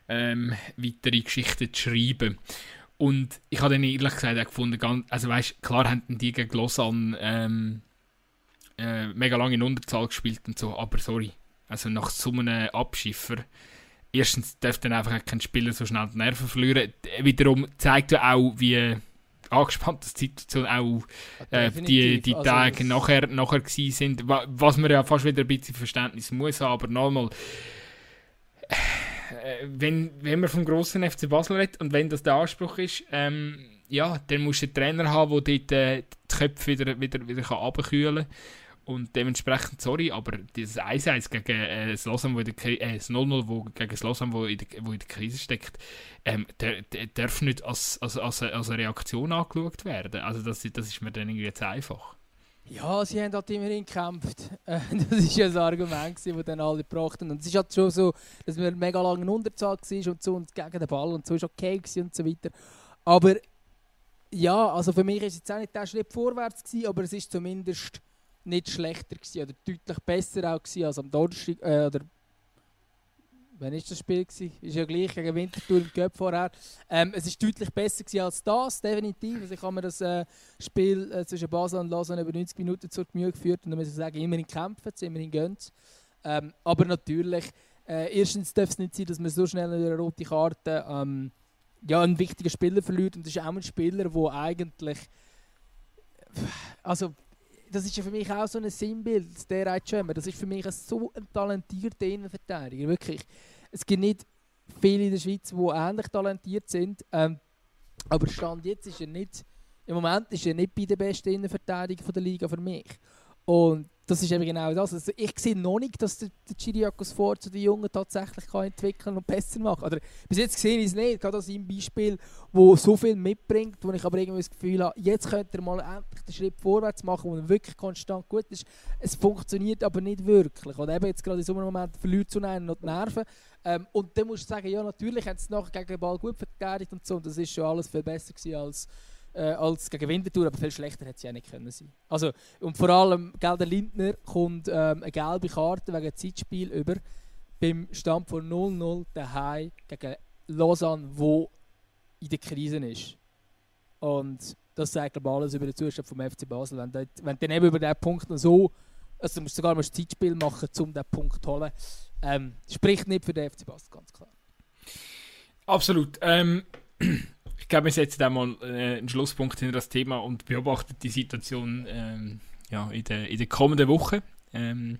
ähm, weitere Geschichten zu schreiben. Und ich habe dann ehrlich gesagt auch gefunden, also weißt, klar haben die gegen Lausanne ähm, äh, mega lange in Unterzahl gespielt und so, aber sorry, also nach so einem Abschiffer, erstens darf dann einfach kein Spieler so schnell die Nerven verlieren. Wiederum zeigt ja auch, wie angespannt die Situation auch äh, die, die also Tage nachher, nachher gewesen sind, was man ja fast wieder ein bisschen Verständnis muss haben, aber nochmal äh, wenn, wenn man vom grossen FC Basel redet und wenn das der Anspruch ist, ähm, ja, dann musst du einen Trainer haben, der dort äh, die Köpfe wieder, wieder, wieder kann abkühlen kann. Und dementsprechend, sorry, aber dieses 1-1 gegen äh, das Lausanne, wo der, äh, das 0-0 wo, gegen das Lausanne, wo in, der, wo in der Krise steckt, ähm, der, der darf nicht als, als, als, als eine Reaktion angeschaut werden. Also das, das ist mir dann irgendwie jetzt einfach. Ja, sie haben halt immerhin gekämpft. Äh, das war ja das Argument, das dann alle gebracht haben. Und es ist halt schon so, dass wir mega lange in Unterzahl waren und so und gegen den Ball und so ist okay und so weiter. Aber ja, also für mich war es jetzt auch nicht der Schritt vorwärts, gewesen, aber es ist zumindest nicht schlechter gewesen, oder deutlich besser auch gewesen als am Donnerstag, äh, oder wann war das Spiel? Gewesen? Ist ja gleich gegen Winterthur im Cup vorher. Ähm, es war deutlich besser als das, definitiv. Also ich habe mir das äh, Spiel äh, zwischen Basel und Lausanne über 90 Minuten zur Gemüte geführt und da muss ich sagen, immerhin kämpfen, immerhin gehen ähm, Aber natürlich, äh, erstens darf es nicht sein, dass man so schnell eine rote Karte ähm, ja, einen wichtigen Spieler verliert und das ist auch ein Spieler, der eigentlich also das ist ja für mich auch so ein Sinnbild, der Reitschömer. Das ist für mich so ein talentierter Innenverteidiger. Wirklich. Es gibt nicht viele in der Schweiz, die ähnlich talentiert sind. Ähm, aber Stand jetzt ist er nicht, im Moment ist er nicht bei den besten Innenverteidigern der Liga für mich. Und das ist eben genau das. Also ich sehe noch nicht, dass der, der Chiriakos vor zu den Jungen tatsächlich kann entwickeln und besser machen Oder bis jetzt sehe ich es nicht. Gerade das im Beispiel, wo so viel mitbringt, wo ich aber irgendwie das Gefühl habe, jetzt könnte er mal endlich den Schritt vorwärts machen, wo er wirklich konstant gut ist. Es funktioniert aber nicht wirklich. Und eben jetzt gerade in so einem Moment verliert zu noch die Nerven. Ähm, und dann musst du sagen, ja natürlich haben sie nachher gegen den Ball gut verteidigt und so. Und das ist schon alles viel besser gewesen als äh, als gegen Winterthur, aber viel schlechter hätte sie auch nicht können sein. Also, und vor allem, Gelder Lindner kommt ähm, eine gelbe Karte wegen Zeitspiel über beim Stand von 0-0 daheim gegen Lausanne, wo in der Krise ist. Und das sagt glaube alles über den Zustand vom FC Basel. Wenn, du, wenn du eben über diesen Punkt noch so, also du musst sogar mal ein Zeitspiel machen, um diesen Punkt zu holen, ähm, spricht nicht für den FC Basel, ganz klar. Absolut. Ähm, ich glaube, wir setzen da mal äh, einen Schlusspunkt hinter das Thema und beobachten die Situation ähm, ja, in, der, in der kommenden Woche. Ähm,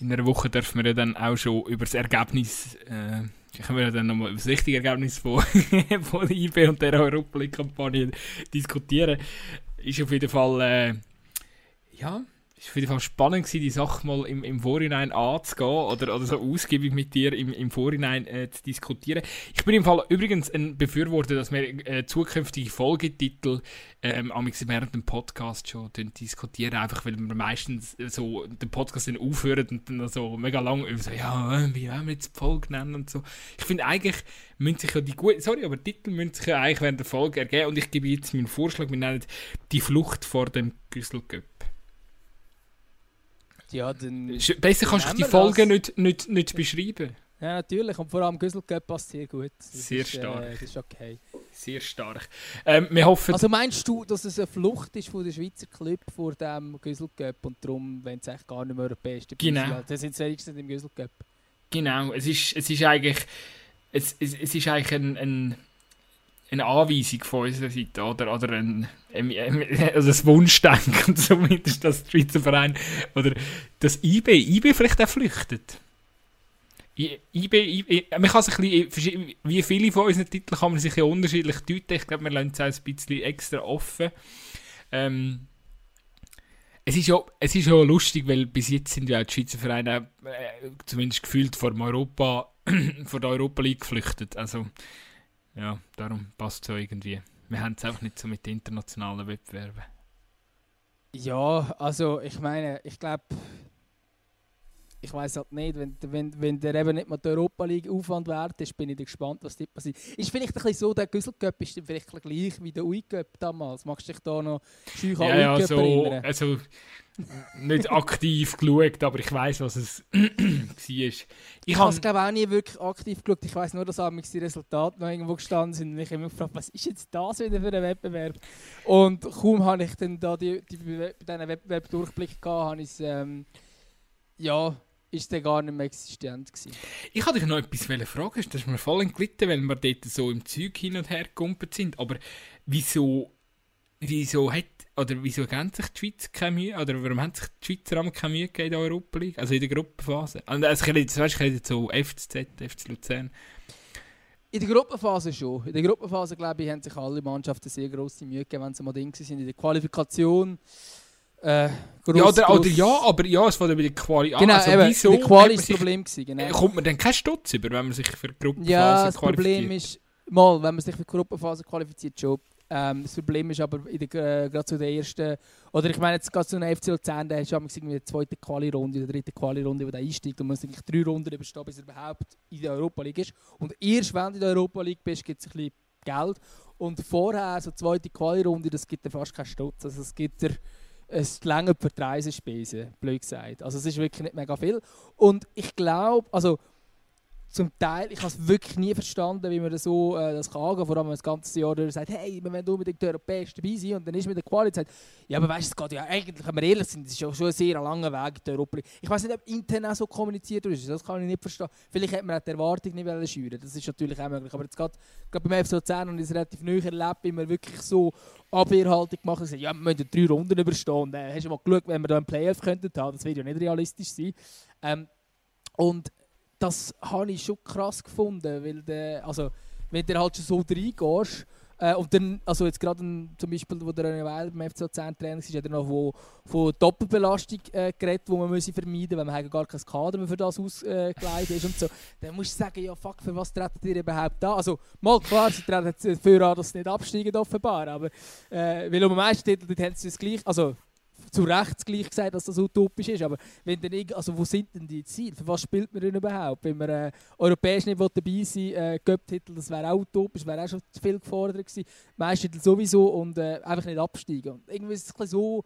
in einer Woche dürfen wir ja dann auch schon über das Ergebnis, äh, können wir dann nochmal über das richtige Ergebnis von, von der IB und der Europa League-Kampagne diskutieren. Ist auf jeden Fall, äh, ja, es war auf jeden Fall spannend, gewesen, die Sache mal im, im Vorhinein anzugehen oder, oder so ausgiebig mit dir im, im Vorhinein äh, zu diskutieren. Ich bin im Fall übrigens ein Befürworter, dass wir äh, zukünftige Folgetitel ähm, während dem Podcast schon diskutieren, einfach weil wir meistens so den Podcast dann aufhören und dann so mega lang über so, ja, äh, wie wollen wir jetzt die Folge nennen und so. Ich finde eigentlich, müssen sich ja die guten, sorry, aber Titel müssen sich ja eigentlich während der Folge ergeben und ich gebe jetzt meinen Vorschlag, wir nennen die Flucht vor dem Güsselgöpp. Ja, dann... Besser kannst du die Folge nicht, nicht, nicht beschreiben. Ja, natürlich. Und vor allem Güsselcup passt sehr gut. Das sehr ist, stark. Äh, das ist okay. Sehr stark. Ähm, wir hoffen... Also meinst du, dass es eine Flucht ist von der Schweizer Club vor dem Güsselcup und darum, wenn es eigentlich gar nicht mehr europäisch ist? Genau. Das sind sie im Güsselcup. Genau. Es ist, es ist eigentlich... Es, es, es ist eigentlich ein, ein eine Anweisung von unserer Seite oder, oder ein, also ein Wunschdenken, zumindest das Schweizer Verein, oder das IB, IB vielleicht auch flüchtet. IB, IB, man kann sich ein bisschen, wie viele von unseren Titeln kann man sich ja unterschiedlich deuten. Ich glaube, wir lassen es ein bisschen extra offen. Ähm, es ist, ja, es ist ja lustig, weil bis jetzt sind ja die Schweizer Vereine äh, zumindest gefühlt vor Europa, vor der Europa League geflüchtet. Also, ja, darum passt es so irgendwie. Wir haben es einfach nicht so mit internationalen Wettbewerben. Ja, also ich meine, ich glaube, ich weiß halt nicht, wenn, wenn, wenn der eben nicht mal die Europa League Aufwand wert ist, bin ich gespannt, was dort passiert. Ist vielleicht ein bisschen so, der Güsselcup ist vielleicht gleich wie der Ui-Cup damals. Magst du dich da noch scheu an ja, ja, so, erinnern? Also, nicht aktiv geschaut, aber ich weiß, was es war. Ich, ich habe es glaube auch nie wirklich aktiv geschaut. Ich weiß nur, dass die Resultate noch irgendwo gestanden sind und ich habe mich gefragt, was ist jetzt das wieder für ein Wettbewerb? Und kaum habe ich dann da die, die, die, diesen Wettbewerb Durchblick gehabt, habe ich es ähm, ja ist der gar nicht mehr existent gewesen. Ich wollte dich noch etwas fragen, das ist mir voll entglitten, weil wir dort so im Zeug hin und her gekumpelt sind, aber wieso, wieso hat, oder wieso geben sich die Schweiz keine Mühe, oder warum haben sich die Schweizer keine Mühe gegeben in der Europa League, also in der Gruppenphase? Also ich rede, weißt, ich rede so FCZ, FC Luzern. In der Gruppenphase schon. In der Gruppenphase, glaube ich, haben sich alle Mannschaften sehr grosse Mühe gegeben, wenn sie mal Ding sind. In der Qualifikation äh, ja, oder, oder, ja, aber ja, es war bei der Quali Genau, also, eben, wieso der Quali ist das Problem gewesen, genau. Kommt man dann keinen Stutz über, wenn man sich für die Gruppenphase ja, das Problem ist, mal, wenn man sich für die Gruppenphase qualifiziert, schon. Ähm, das Problem ist aber in der, äh, gerade zu der ersten, oder ich meine jetzt gerade zu einer FC Luzern, da hast du irgendwie die zweite Quali-Runde, die dritte Quali-Runde, wo der einsteigt und man muss eigentlich drei Runden überstehen, bis er überhaupt in der Europa League ist. Und erst wenn du in der Europa League bist, gibt es ein bisschen Geld. Und vorher, so die zweite Quali-Runde, das gibt dir fast keinen Stutz. Also es gibt dir es für die Reisespesen, blöd gesagt. Also es ist wirklich nicht mega viel. Und ich glaube, also zum Teil, ich habe es wirklich nie verstanden, wie man das so äh, das kann angehen, vor allem wenn man das ganze Jahr sagt, hey, wir wollen unbedingt europäisch dabei sein und dann ist mit der Qualität ja, aber weißt du, es geht ja eigentlich, wenn wir ehrlich sind, es ist ja schon ein sehr langer Weg die Europa. Ich weiß nicht, ob intern auch so kommuniziert ist, das kann ich nicht verstehen. Vielleicht hätte man auch die Erwartung nicht schüren das ist natürlich auch möglich, aber jetzt gerade, gerade beim FC Luzern und es relativ neu erlebt, wie man wirklich so Abwehrhaltung gemacht und ja, wir müssen drei Runden überstehen und äh, hast du mal geschaut, wenn wir da einen Playoff könnten haben, das wird ja nicht realistisch sein. Ähm, und das habe ich schon krass gefunden, weil der, also, wenn du halt schon so reingehst, äh, und dann, also jetzt gerade zum Beispiel, wo der René Weil beim FC 10 Trainer war, hat er noch von, von Doppelbelastung äh, geredet, die man müsse vermeiden weil man gar kein Kader mehr für das ausgelegt ist und so. Dann musst du sagen, ja fuck, für was treten ihr überhaupt da? Also mal klar, sie treten dafür an, dass sie nicht absteigen offenbar, aber äh, weil um den meisten Titel haben sie das gleich, also zu Recht gleich gesagt, dass das utopisch ist. Aber wenn dann also wo sind denn die Ziele? Für was spielt man denn überhaupt? Wenn man äh, europäisch nicht dabei sein äh, Göpp-Titel, das wäre auch utopisch, wäre auch schon zu viel gefordert gewesen. Meistertitel sowieso und äh, einfach nicht absteigen. Und irgendwie ist es so,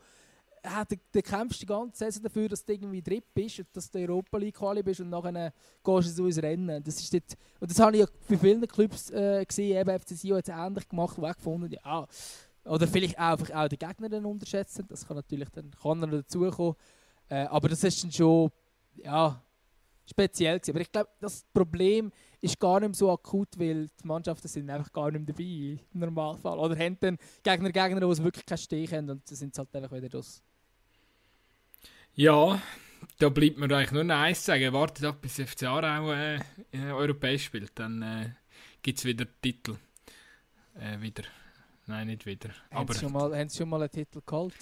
äh, du, du kämpfst die ganze Saison dafür, dass du irgendwie dritt bist, dass du Europa League Quali bist und nachher gehst du so ins Rennen. Das ist dort, und das habe ich ja bei vielen Clubs äh, gesehen, eben FC Sion hat es ähnlich gemacht, wo ich gefunden ja, oder vielleicht auch, einfach auch den Gegner unterschätzen. Das kann natürlich dann kann er dazukommen. Äh, aber das ist dann schon ja, speziell gewesen. Aber ich glaube, das Problem ist gar nicht so akut, weil die Mannschaften sind einfach gar nicht dabei im Normalfall. Oder haben dann Gegner, Gegner, die wirklich keinen Stich haben und dann sind es halt einfach wieder das. Ja, da bleibt mir eigentlich nur noch eins sagen. Wartet ab, bis FC Aarau äh, europäisch spielt. Dann äh, gibt es wieder Titel. Äh, wieder. Nein, nicht wieder. Haben, Aber, Sie schon mal, haben Sie schon mal einen Titel geholt?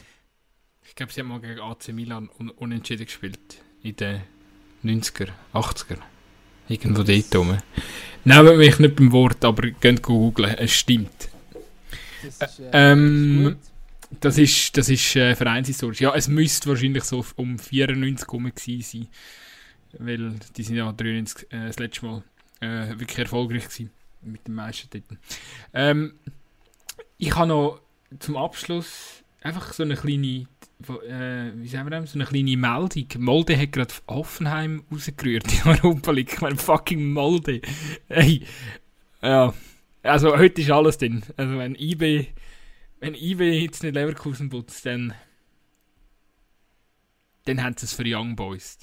Ich glaube, Sie haben mal gegen AC Milan un unentschieden gespielt. In den 90er, 80er. Irgendwo dort rum. Nehmt mich nicht beim Wort, aber könnt googeln. Es stimmt. Das ist, äh, ähm, das ist, das ist äh, vereinshistorisch. Ja, es müsste wahrscheinlich so um 94 herum sein. Weil die sind ja 93 äh, das letzte Mal äh, wirklich erfolgreich gewesen mit den meisten Titeln. Ähm, ich habe noch zum Abschluss einfach so eine kleine, äh, wie sagen wir das, so eine kleine Meldung. Molde hat gerade Hoffenheim rausgerührt in Europa League. Ich meine, fucking Molde. Hey, ja. Also heute ist alles drin. Also wenn IB, wenn IB jetzt nicht Leverkusen putzt, dann, dann haben sie es für Young Boys.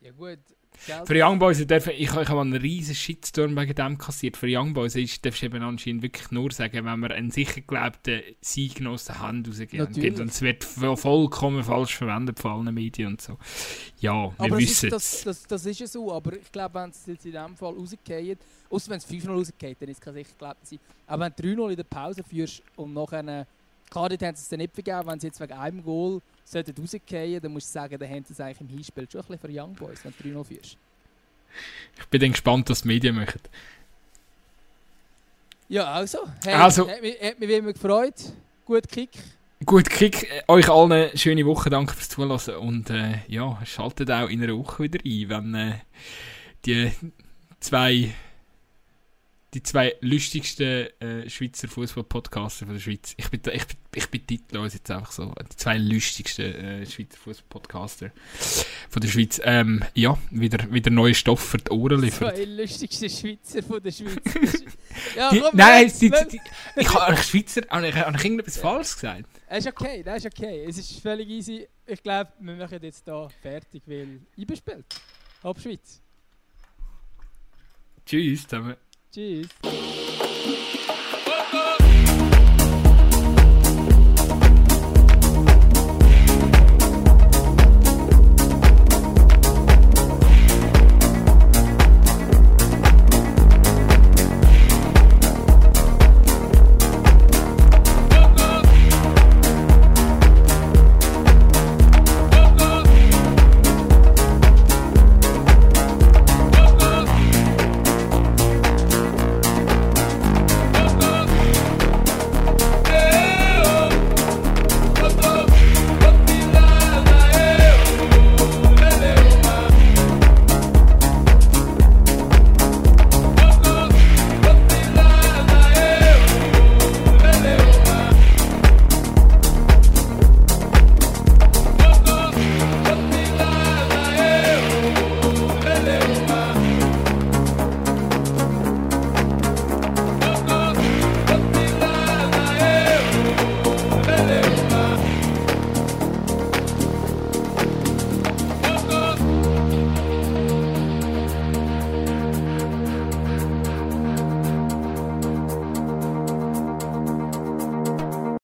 Ja gut, für Young Boys dürfen, ich, ich habe einen riesen Shitstorm wegen dem kassiert. Für Young Boys ist, darfst du eben anscheinend wirklich nur sagen, wenn wir einen sicher gelebten Sieg aus der Hand rausgeben. Und es wird vollkommen falsch verwendet von allen Medien und so. Ja, wir aber wissen es. Das, das, das, ist ja so, aber ich glaube, wenn es jetzt in diesem Fall rausgeht, außer wenn es 5-0 rausgeht, dann ist es kein sicher gelebter Sieg. Aber wenn du 3-0 in der Pause führst und nachher, klar, dort haben sie es dann nicht vergeben, wenn sie jetzt wegen einem Goal sollten rausgehen, dann musst du sagen, dann haben sie es eigentlich im Hinspiel schon ein bisschen für Young Boys, wenn du 3-0 führst. Ich bin dann gespannt, was die Medien machen. Ja, also. Hey, also hat, mich, hat mich wie immer gefreut. Gut Kick. Gut Kick. Euch allen eine schöne Woche. Danke fürs Zuhören. Und äh, ja, schaltet auch in einer Woche wieder ein, wenn äh, die zwei die zwei lustigsten äh, Schweizer Fußball-Podcaster von der Schweiz. Ich bin, ich, bin, ich bin titellos jetzt einfach so. Die zwei lustigsten äh, Schweizer Fußball-Podcaster von der Schweiz. Ähm, ja, wieder, wieder neue Stoff für die Ohren liefern. Zwei lustigsten Schweizer von der Schweiz. ja, die, komm, nein, die, die, die, ich habe Schweizer, habe ich, habe ich irgendetwas Falsches gesagt? Es ist okay, das ist okay. Es ist völlig easy. Ich glaube, wir machen jetzt hier fertig, weil ich bespielt. Ab Schweiz. Tschüss zusammen. Tschüss.